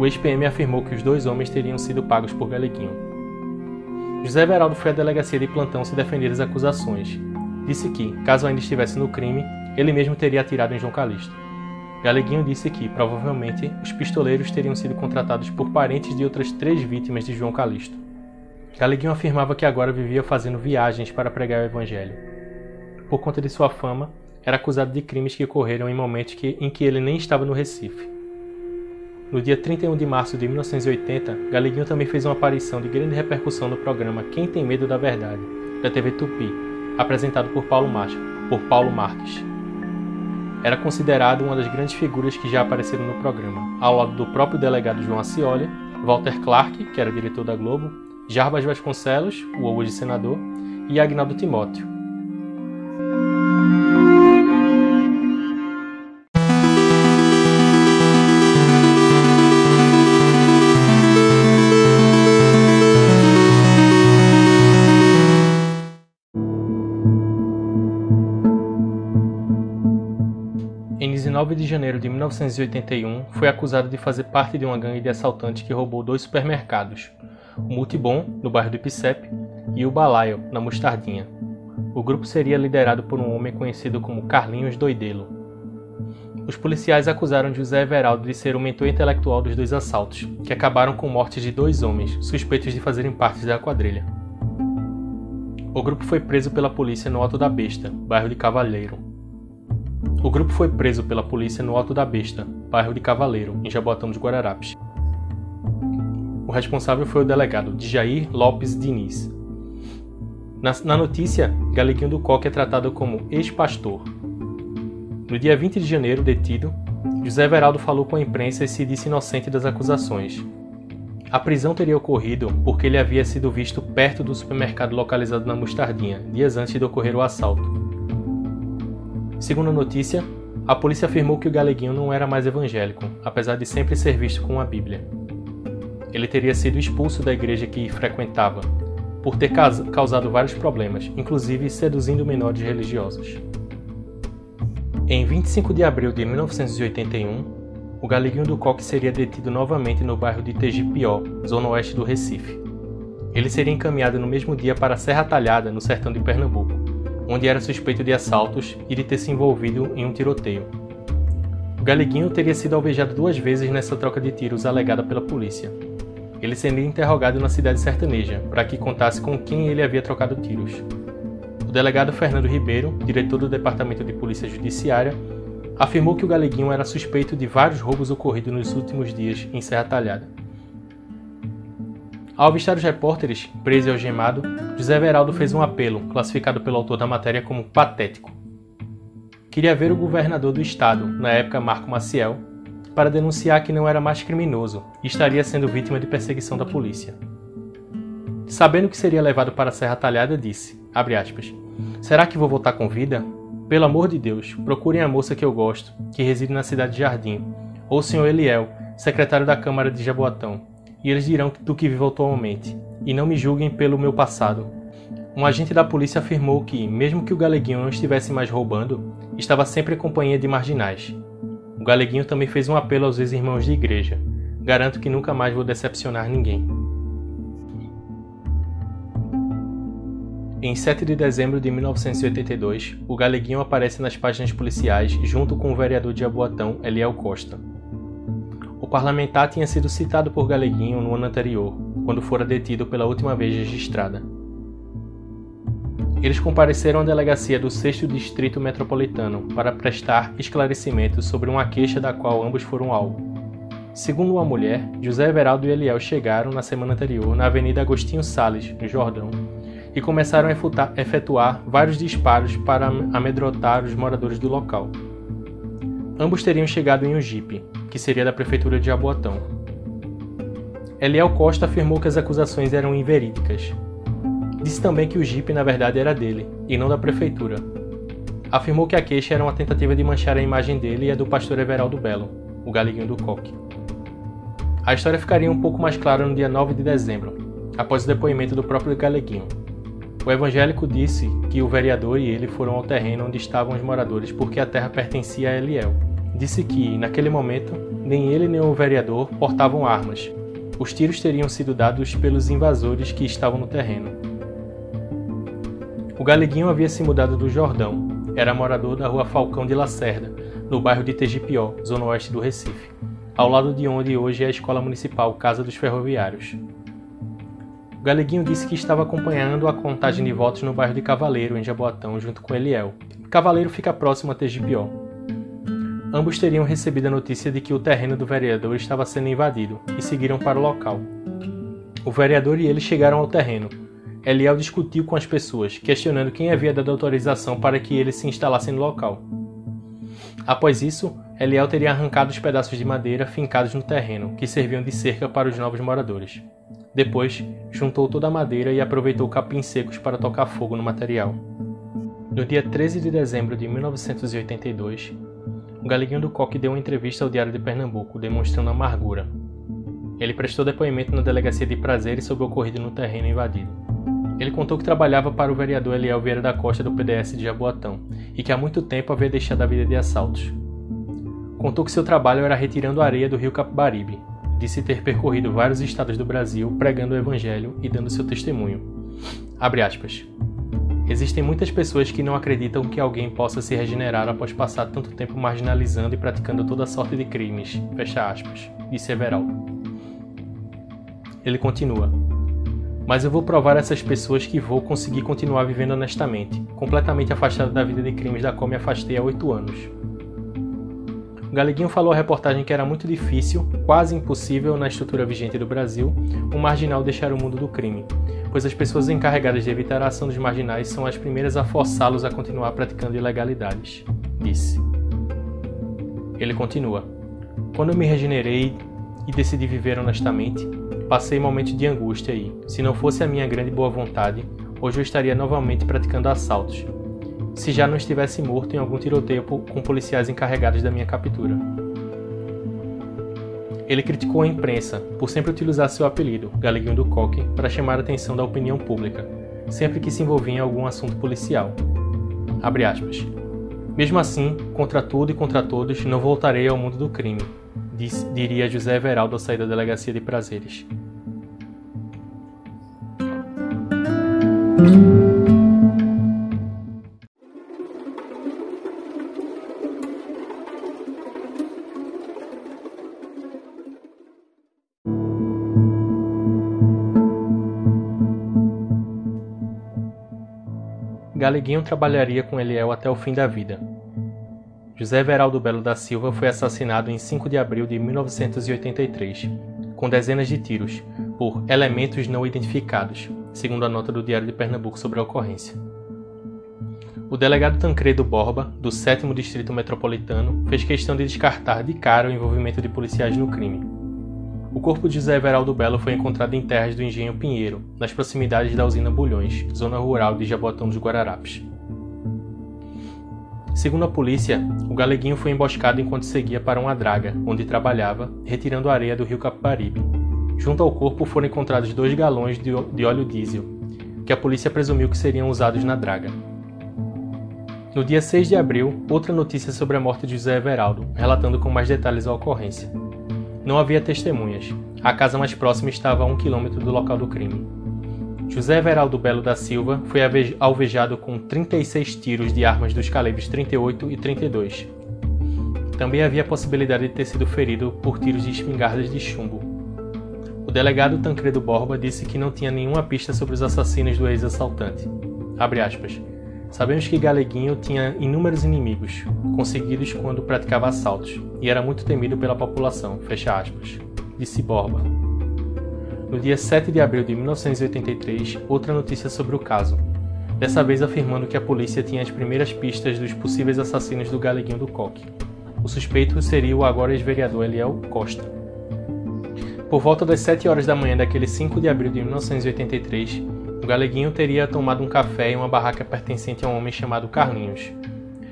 O ex-PM afirmou que os dois homens teriam sido pagos por Galeguinho. José Everaldo foi à delegacia de plantão se defender das acusações. Disse que, caso ainda estivesse no crime, ele mesmo teria atirado em João Calixto. Galeguinho disse que, provavelmente, os pistoleiros teriam sido contratados por parentes de outras três vítimas de João Calixto. Galeguinho afirmava que agora vivia fazendo viagens para pregar o evangelho. Por conta de sua fama, era acusado de crimes que ocorreram em momentos que, em que ele nem estava no Recife. no dia 31 de março de 1980, Galeguinho também fez uma aparição de grande repercussão no programa Quem Tem Medo da Verdade, da TV Tupi, apresentado por Paulo, por Paulo Marques. Era considerado uma das grandes figuras que já apareceram no programa, ao lado do próprio delegado João Acioli, Walter Clark, que era diretor da Globo, Jarbas Vasconcelos, o hoje senador, e Agnaldo Timóteo. Em 19 de janeiro de 1981, foi acusado de fazer parte de uma gangue de assaltantes que roubou dois supermercados, o Multibom, no bairro do Ipicep, e o Balaio, na Mostardinha. O grupo seria liderado por um homem conhecido como Carlinhos Doidelo. Os policiais acusaram José Everaldo de ser o mentor intelectual dos dois assaltos, que acabaram com mortes de dois homens, suspeitos de fazerem parte da quadrilha. O grupo foi preso pela polícia no Alto da Besta, bairro de Cavaleiro, o grupo foi preso pela polícia no Alto da Besta, bairro de Cavaleiro, em Jaboatão dos Guararapes. O responsável foi o delegado Djair Lopes Diniz. Na, na notícia, Galeguinho do Coque é tratado como ex-pastor. No dia 20 de janeiro, detido, José Veraldo falou com a imprensa e se disse inocente das acusações. A prisão teria ocorrido porque ele havia sido visto perto do supermercado localizado na Mostardinha, dias antes de ocorrer o assalto. Segundo a notícia, a polícia afirmou que o galeguinho não era mais evangélico, apesar de sempre ser visto com a Bíblia. Ele teria sido expulso da igreja que frequentava, por ter causado vários problemas, inclusive seduzindo menores religiosos. Em 25 de abril de 1981, o Galeguinho do Coque seria detido novamente no bairro de Tegipió, zona oeste do Recife. Ele seria encaminhado no mesmo dia para Serra Talhada, no sertão de Pernambuco onde era suspeito de assaltos e de ter se envolvido em um tiroteio. O Galeguinho teria sido alvejado duas vezes nessa troca de tiros alegada pela polícia. Ele seria interrogado na cidade sertaneja para que contasse com quem ele havia trocado tiros. O delegado Fernando Ribeiro, diretor do Departamento de Polícia Judiciária, afirmou que o Galeguinho era suspeito de vários roubos ocorridos nos últimos dias em Serra Talhada. Ao avistar os repórteres, preso e algemado, José Veraldo fez um apelo, classificado pelo autor da matéria como patético. Queria ver o governador do estado, na época Marco Maciel, para denunciar que não era mais criminoso e estaria sendo vítima de perseguição da polícia. Sabendo que seria levado para a Serra Talhada, disse, aspas, Será que vou voltar com vida? Pelo amor de Deus, procurem a moça que eu gosto, que reside na cidade de Jardim, ou o senhor Eliel, secretário da Câmara de Jaboatão, e eles dirão do que vivo atualmente, e não me julguem pelo meu passado. Um agente da polícia afirmou que, mesmo que o Galeguinho não estivesse mais roubando, estava sempre em companhia de marginais. O Galeguinho também fez um apelo aos ex-irmãos de igreja. Garanto que nunca mais vou decepcionar ninguém. Em 7 de dezembro de 1982, o Galeguinho aparece nas páginas policiais junto com o vereador de Abuatão, Eliel Costa. O parlamentar tinha sido citado por Galeguinho no ano anterior, quando fora detido pela última vez registrada. Eles compareceram à delegacia do 6 Distrito Metropolitano para prestar esclarecimentos sobre uma queixa da qual ambos foram alvo. Segundo uma mulher, José Everaldo e Eliel chegaram na semana anterior na Avenida Agostinho Sales, no Jordão, e começaram a efetuar vários disparos para amedrontar os moradores do local. Ambos teriam chegado em um jipe, que seria da prefeitura de Jaboatão. Eliel Costa afirmou que as acusações eram inverídicas. Disse também que o jipe na verdade era dele, e não da prefeitura. Afirmou que a queixa era uma tentativa de manchar a imagem dele e a do pastor Everaldo Belo, o galiguinho do coque. A história ficaria um pouco mais clara no dia 9 de dezembro, após o depoimento do próprio Galeguinho. O evangélico disse que o vereador e ele foram ao terreno onde estavam os moradores porque a terra pertencia a Eliel disse que, naquele momento, nem ele nem o vereador portavam armas. Os tiros teriam sido dados pelos invasores que estavam no terreno. O Galeguinho havia se mudado do Jordão. Era morador da rua Falcão de Lacerda, no bairro de Tegipió, zona oeste do Recife, ao lado de onde hoje é a Escola Municipal Casa dos Ferroviários. Galeguinho disse que estava acompanhando a contagem de votos no bairro de Cavaleiro, em Jaboatão, junto com Eliel. Cavaleiro fica próximo a Tegipió. Ambos teriam recebido a notícia de que o terreno do vereador estava sendo invadido e seguiram para o local. O vereador e ele chegaram ao terreno. Eliel discutiu com as pessoas, questionando quem havia dado autorização para que ele se instalasse no local. Após isso, Eliel teria arrancado os pedaços de madeira fincados no terreno, que serviam de cerca para os novos moradores. Depois, juntou toda a madeira e aproveitou capins secos para tocar fogo no material. No dia 13 de dezembro de 1982, o Galeguinho do Coque deu uma entrevista ao Diário de Pernambuco, demonstrando amargura. Ele prestou depoimento na delegacia de prazeres sobre o ocorrido no terreno invadido. Ele contou que trabalhava para o vereador Eliel Vieira da Costa do PDS de Jaboatão e que há muito tempo havia deixado a vida de assaltos. Contou que seu trabalho era retirando areia do rio Capibaribe. Disse ter percorrido vários estados do Brasil pregando o evangelho e dando seu testemunho. Abre aspas. Existem muitas pessoas que não acreditam que alguém possa se regenerar após passar tanto tempo marginalizando e praticando toda sorte de crimes. Fecha aspas. Disse Everaldo. Ele continua. Mas eu vou provar a essas pessoas que vou conseguir continuar vivendo honestamente, completamente afastado da vida de crimes da qual me afastei há oito anos. Galeguinho falou à reportagem que era muito difícil, quase impossível na estrutura vigente do Brasil, um marginal deixar o mundo do crime, pois as pessoas encarregadas de evitar a ação dos marginais são as primeiras a forçá-los a continuar praticando ilegalidades, disse. Ele continua: Quando eu me regenerei e decidi viver honestamente, passei momentos de angústia e, se não fosse a minha grande boa vontade, hoje eu estaria novamente praticando assaltos, se já não estivesse morto em algum tiroteio com policiais encarregados da minha captura. Ele criticou a imprensa por sempre utilizar seu apelido, Galeguinho do Coque, para chamar a atenção da opinião pública, sempre que se envolvia em algum assunto policial. Mesmo assim, contra tudo e contra todos, não voltarei ao mundo do crime, diria José Everaldo ao sair da delegacia de prazeres. Galeguinho trabalharia com Eliel até o fim da vida. José Veraldo Belo da Silva foi assassinado em 5 de abril de 1983, com dezenas de tiros, por elementos não identificados, segundo a nota do Diário de Pernambuco sobre a ocorrência. O delegado Tancredo Borba, do 7 Distrito Metropolitano, fez questão de descartar de cara o envolvimento de policiais no crime o corpo de José Everaldo Belo foi encontrado em terras do Engenho Pinheiro, nas proximidades da usina Bulhões, zona rural de Jabotão dos Guararapes. Segundo a polícia, o galeguinho foi emboscado enquanto seguia para uma draga, onde trabalhava, retirando areia do rio Capibaribe. Junto ao corpo foram encontrados dois galões de óleo diesel, que a polícia presumiu que seriam usados na draga. No dia 6 de abril, outra notícia sobre a morte de José Everaldo, relatando com mais detalhes a ocorrência. Não havia testemunhas. A casa mais próxima estava a um quilômetro do local do crime. José Veraldo Belo da Silva foi alvejado com 36 tiros de armas dos calibres 38 e 32. Também havia a possibilidade de ter sido ferido por tiros de espingardas de chumbo. O delegado Tancredo Borba disse que não tinha nenhuma pista sobre os assassinos do ex-assaltante. Sabemos que Galeguinho tinha inúmeros inimigos, conseguidos quando praticava assaltos, e era muito temido pela população, fecha aspas, disse Borba. No dia 7 de abril de 1983, outra notícia sobre o caso, dessa vez afirmando que a polícia tinha as primeiras pistas dos possíveis assassinos do Galeguinho do Coque. O suspeito seria o agora ex-vereador Eliel Costa. Por volta das 7 horas da manhã daquele 5 de abril de 1983, o galeguinho teria tomado um café em uma barraca pertencente a um homem chamado Carlinhos,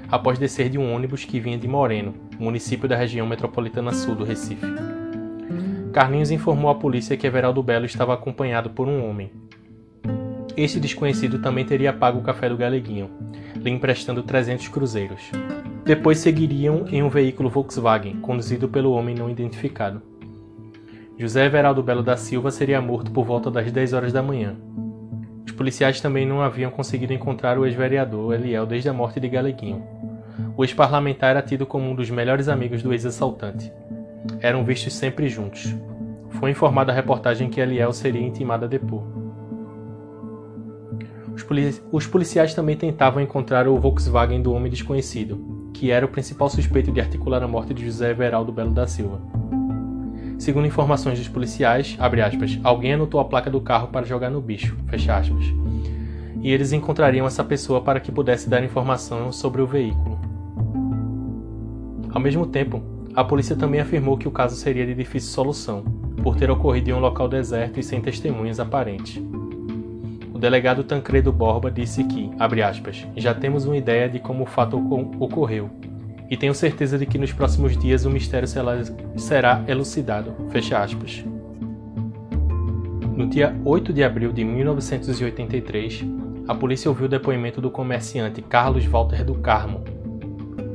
após descer de um ônibus que vinha de Moreno, município da região metropolitana sul do Recife. Carlinhos informou à polícia que Everaldo Belo estava acompanhado por um homem. Este desconhecido também teria pago o café do galeguinho, lhe emprestando 300 cruzeiros. Depois seguiriam em um veículo Volkswagen, conduzido pelo homem não identificado. José Everaldo Belo da Silva seria morto por volta das 10 horas da manhã, policiais também não haviam conseguido encontrar o ex-vereador Eliel desde a morte de Galeguinho. O ex-parlamentar era tido como um dos melhores amigos do ex-assaltante. Eram vistos sempre juntos. Foi informada a reportagem que Eliel seria intimada a depor. Os, os policiais também tentavam encontrar o Volkswagen do homem desconhecido, que era o principal suspeito de articular a morte de José Everaldo Belo da Silva. Segundo informações dos policiais, aspas, alguém anotou a placa do carro para jogar no bicho, e eles encontrariam essa pessoa para que pudesse dar informação sobre o veículo. Ao mesmo tempo, a polícia também afirmou que o caso seria de difícil solução, por ter ocorrido em um local deserto e sem testemunhas aparentes. O delegado Tancredo Borba disse que, aspas, já temos uma ideia de como o fato ocorreu e tenho certeza de que nos próximos dias o mistério será elucidado. Fecha aspas. No dia 8 de abril de 1983, a polícia ouviu o depoimento do comerciante Carlos Walter do Carmo.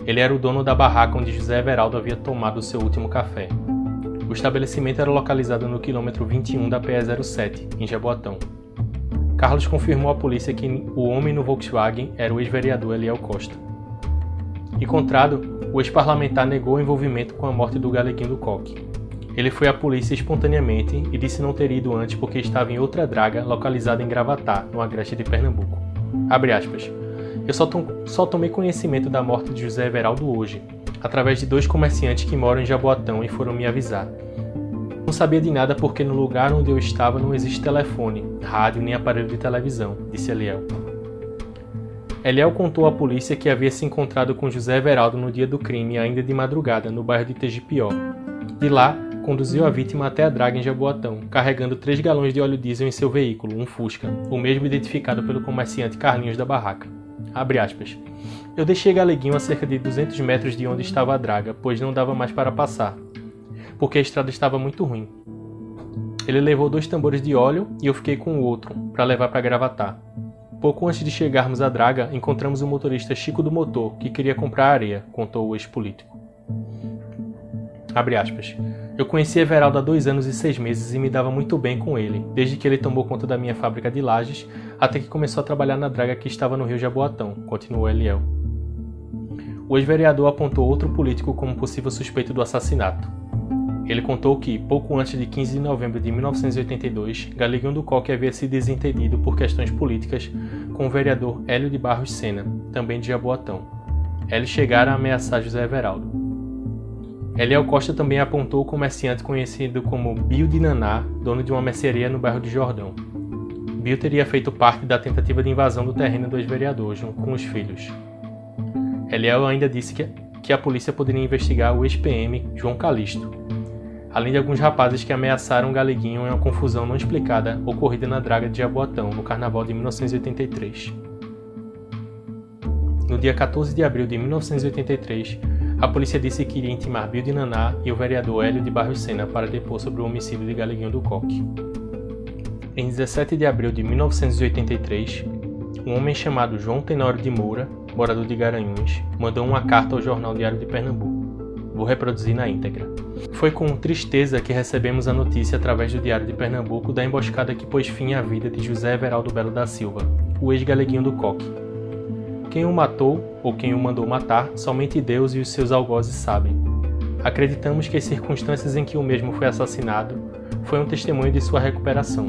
Ele era o dono da barraca onde José Everaldo havia tomado seu último café. O estabelecimento era localizado no quilômetro 21 da PE 07, em Jaboatão. Carlos confirmou à polícia que o homem no Volkswagen era o ex-vereador Eliel Costa. Encontrado, o ex-parlamentar negou o envolvimento com a morte do galeguinho do Coque. Ele foi à polícia espontaneamente e disse não ter ido antes porque estava em outra draga localizada em Gravatá, no agreste de Pernambuco. Abre aspas. Eu só, tom só tomei conhecimento da morte de José Everaldo hoje, através de dois comerciantes que moram em Jaboatão e foram me avisar. Não sabia de nada porque no lugar onde eu estava não existe telefone, rádio nem aparelho de televisão, disse Eliel. Eliel contou à polícia que havia se encontrado com José Everaldo no dia do crime, ainda de madrugada, no bairro de Tegipió. De lá, conduziu a vítima até a draga em Jaboatão, carregando 3 galões de óleo diesel em seu veículo, um Fusca, o mesmo identificado pelo comerciante Carlinhos da barraca. Eu deixei Galeguinho a cerca de 200 metros de onde estava a draga, pois não dava mais para passar, porque a estrada estava muito ruim. Ele levou dois tambores de óleo e eu fiquei com o outro, para levar para Gravatar. Pouco antes de chegarmos à draga, encontramos o motorista Chico do Motor, que queria comprar areia, contou o ex-político. Eu conheci Everaldo há dois anos e seis meses e me dava muito bem com ele, desde que ele tomou conta da minha fábrica de lajes até que começou a trabalhar na draga que estava no Rio Jaboatão, continuou Eliel. O ex-vereador apontou outro político como possível suspeito do assassinato. Ele contou que, pouco antes de 15 de novembro de 1982, Galeguinho do Coque havia se desentendido por questões políticas com o vereador Hélio de Barros Sena, também de Jaboatão. Eles chegaram a ameaçar José Everaldo. Eliel Costa também apontou o comerciante conhecido como Bio de Naná, dono de uma mercearia no bairro de Jordão. Bio teria feito parte da tentativa de invasão do terreno do ex-vereador, junto com os filhos. Eliel ainda disse que, que a polícia poderia investigar o ex-PM João Calisto, além de alguns rapazes que ameaçaram o Galeguinho em uma confusão não explicada ocorrida na draga de Jaboatão, no carnaval de 1983. No dia 14 de abril de 1983, a polícia disse que iria intimar Bill de Naná e o vereador Hélio de Barros Sena para depor sobre o homicídio de Galeguinho do Coque. Em 17 de abril de 1983, um homem chamado João Tenório de Moura, morador de Garanhuns, mandou uma carta ao Jornal Diário de Pernambuco. Vou reproduzir na íntegra. Foi com tristeza que recebemos a notícia através do Diário de Pernambuco da emboscada que pôs fim à vida de José Everaldo Belo da Silva, o ex-galeguinho do Coque. Quem o matou ou quem o mandou matar, somente Deus e os seus algozes sabem. Acreditamos que as circunstâncias em que o mesmo foi assassinado foi um testemunho de sua recuperação.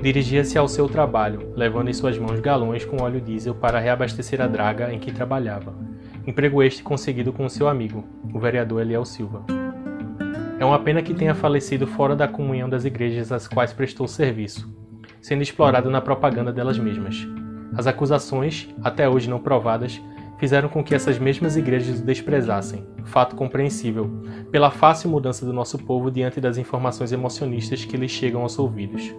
Dirigia-se ao seu trabalho, levando em suas mãos galões com óleo diesel para reabastecer a draga em que trabalhava. Emprego este conseguido com seu amigo, o vereador Eliel Silva. É uma pena que tenha falecido fora da comunhão das igrejas às quais prestou serviço, sendo explorado na propaganda delas mesmas. As acusações, até hoje não provadas, fizeram com que essas mesmas igrejas o desprezassem, fato compreensível, pela fácil mudança do nosso povo diante das informações emocionistas que lhes chegam aos ouvidos.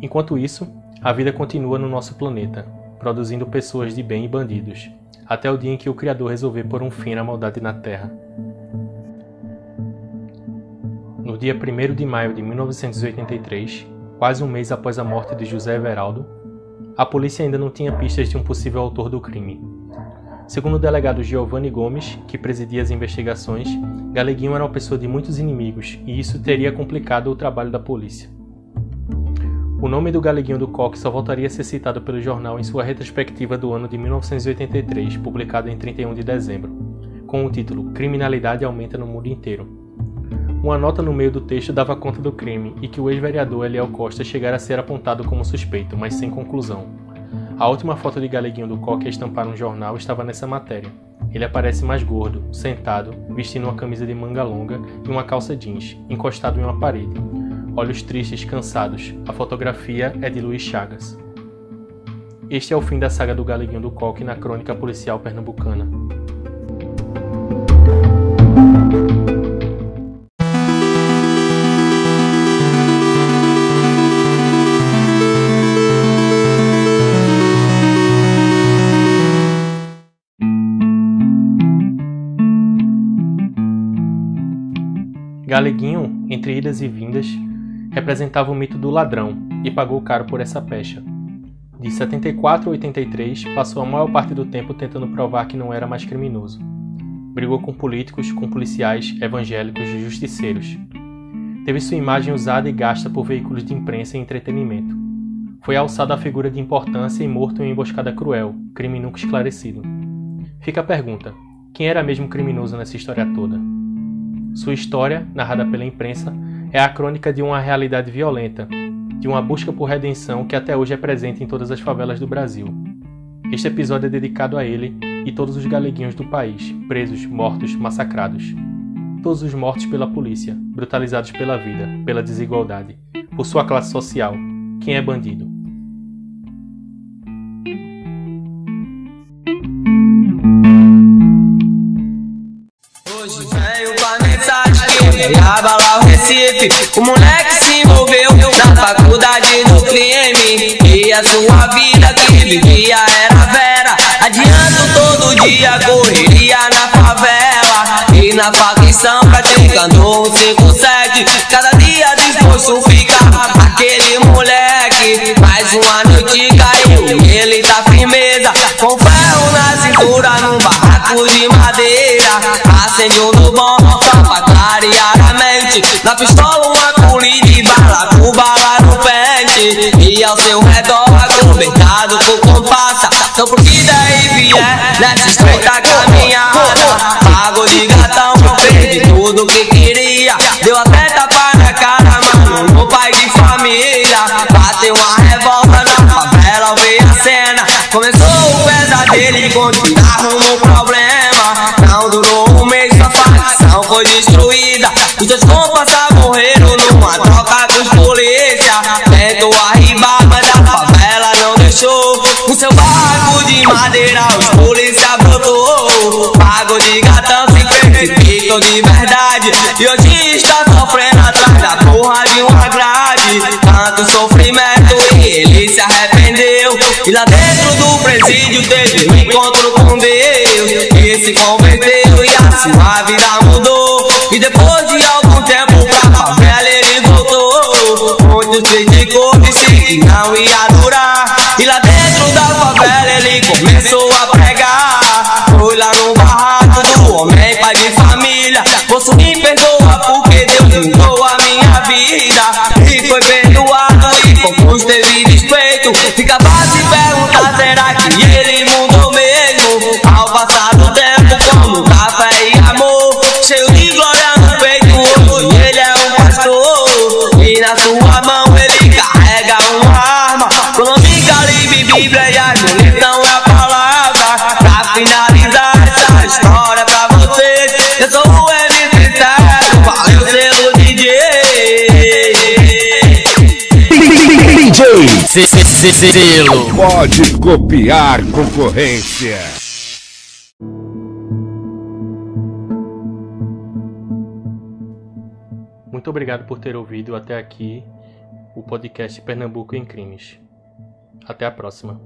Enquanto isso, a vida continua no nosso planeta, produzindo pessoas de bem e bandidos, até o dia em que o Criador resolver pôr um fim na maldade na Terra. No dia 1 de maio de 1983, quase um mês após a morte de José Everaldo, a polícia ainda não tinha pistas de um possível autor do crime. Segundo o delegado Giovanni Gomes, que presidia as investigações, Galeguinho era uma pessoa de muitos inimigos e isso teria complicado o trabalho da polícia. O nome do Galeguinho do Coque só voltaria a ser citado pelo jornal em sua retrospectiva do ano de 1983, publicada em 31 de dezembro, com o título Criminalidade aumenta no mundo inteiro. Uma nota no meio do texto dava conta do crime e que o ex-vereador Eliel Costa chegara a ser apontado como suspeito, mas sem conclusão. A última foto de Galeguinho do Coque a estampar no jornal estava nessa matéria. Ele aparece mais gordo, sentado, vestindo uma camisa de manga longa e uma calça jeans, encostado em uma parede. Olhos tristes, cansados. A fotografia é de Luiz Chagas. Este é o fim da saga do Galeguinho do Coque na crônica policial pernambucana. Galeguinho, entre idas e vindas, representava o mito do ladrão e pagou caro por essa pecha. De 74 a 83, passou a maior parte do tempo tentando provar que não era mais criminoso. Brigou com políticos, com policiais, evangélicos e justiceiros. Teve sua imagem usada e gasta por veículos de imprensa e entretenimento. Foi alçado à figura de importância e morto em uma emboscada cruel, crime nunca esclarecido. Fica a pergunta: quem era mesmo criminoso nessa história toda? Sua história, narrada pela imprensa, é a crônica de uma realidade violenta, de uma busca por redenção que até hoje é presente em todas as favelas do Brasil. Este episódio é dedicado a ele e todos os galeguinhos do país, presos, mortos, massacrados. Todos os mortos pela polícia, brutalizados pela vida, pela desigualdade, por sua classe social. Quem é bandido? Veio abalar o Recife. O moleque se envolveu na faculdade do crime. E a sua vida que vivia era vera. Adiando todo dia, correria na favela. E na facção praticando um 57. Cada dia disposto fica aquele moleque. Mais uma noite caiu e ele tá firmeza. Com ferro na cintura num barraco de madeira. Acende um do bom só pra clarear a mente. Na pistola uma culi de bala com bala no pente. E ao seu redor acobertado com compassa. Então pro que daí vier nessa estreita caminhada. Pago de gatão, perdi tudo que queria. Deu até tapa na cara, mano. No pai de família. Bateu uma revolta na favela ver a cena. Começou o pesadelo e continuaram no problema. Não durou um mês, a facção foi destruída. Pago de gatão se precipitou de verdade. E hoje está sofrendo atrás da porra de uma grade. Tanto sofrimento e ele se arrependeu. E lá dentro do presídio teve um encontro com Deus. E se converteu e a sua vida mudou. E depois de algum tempo pra favela ele voltou. Muitos criticou, disse que não ia durar. Selo. pode copiar concorrência. Muito obrigado por ter ouvido até aqui o podcast Pernambuco em Crimes. Até a próxima.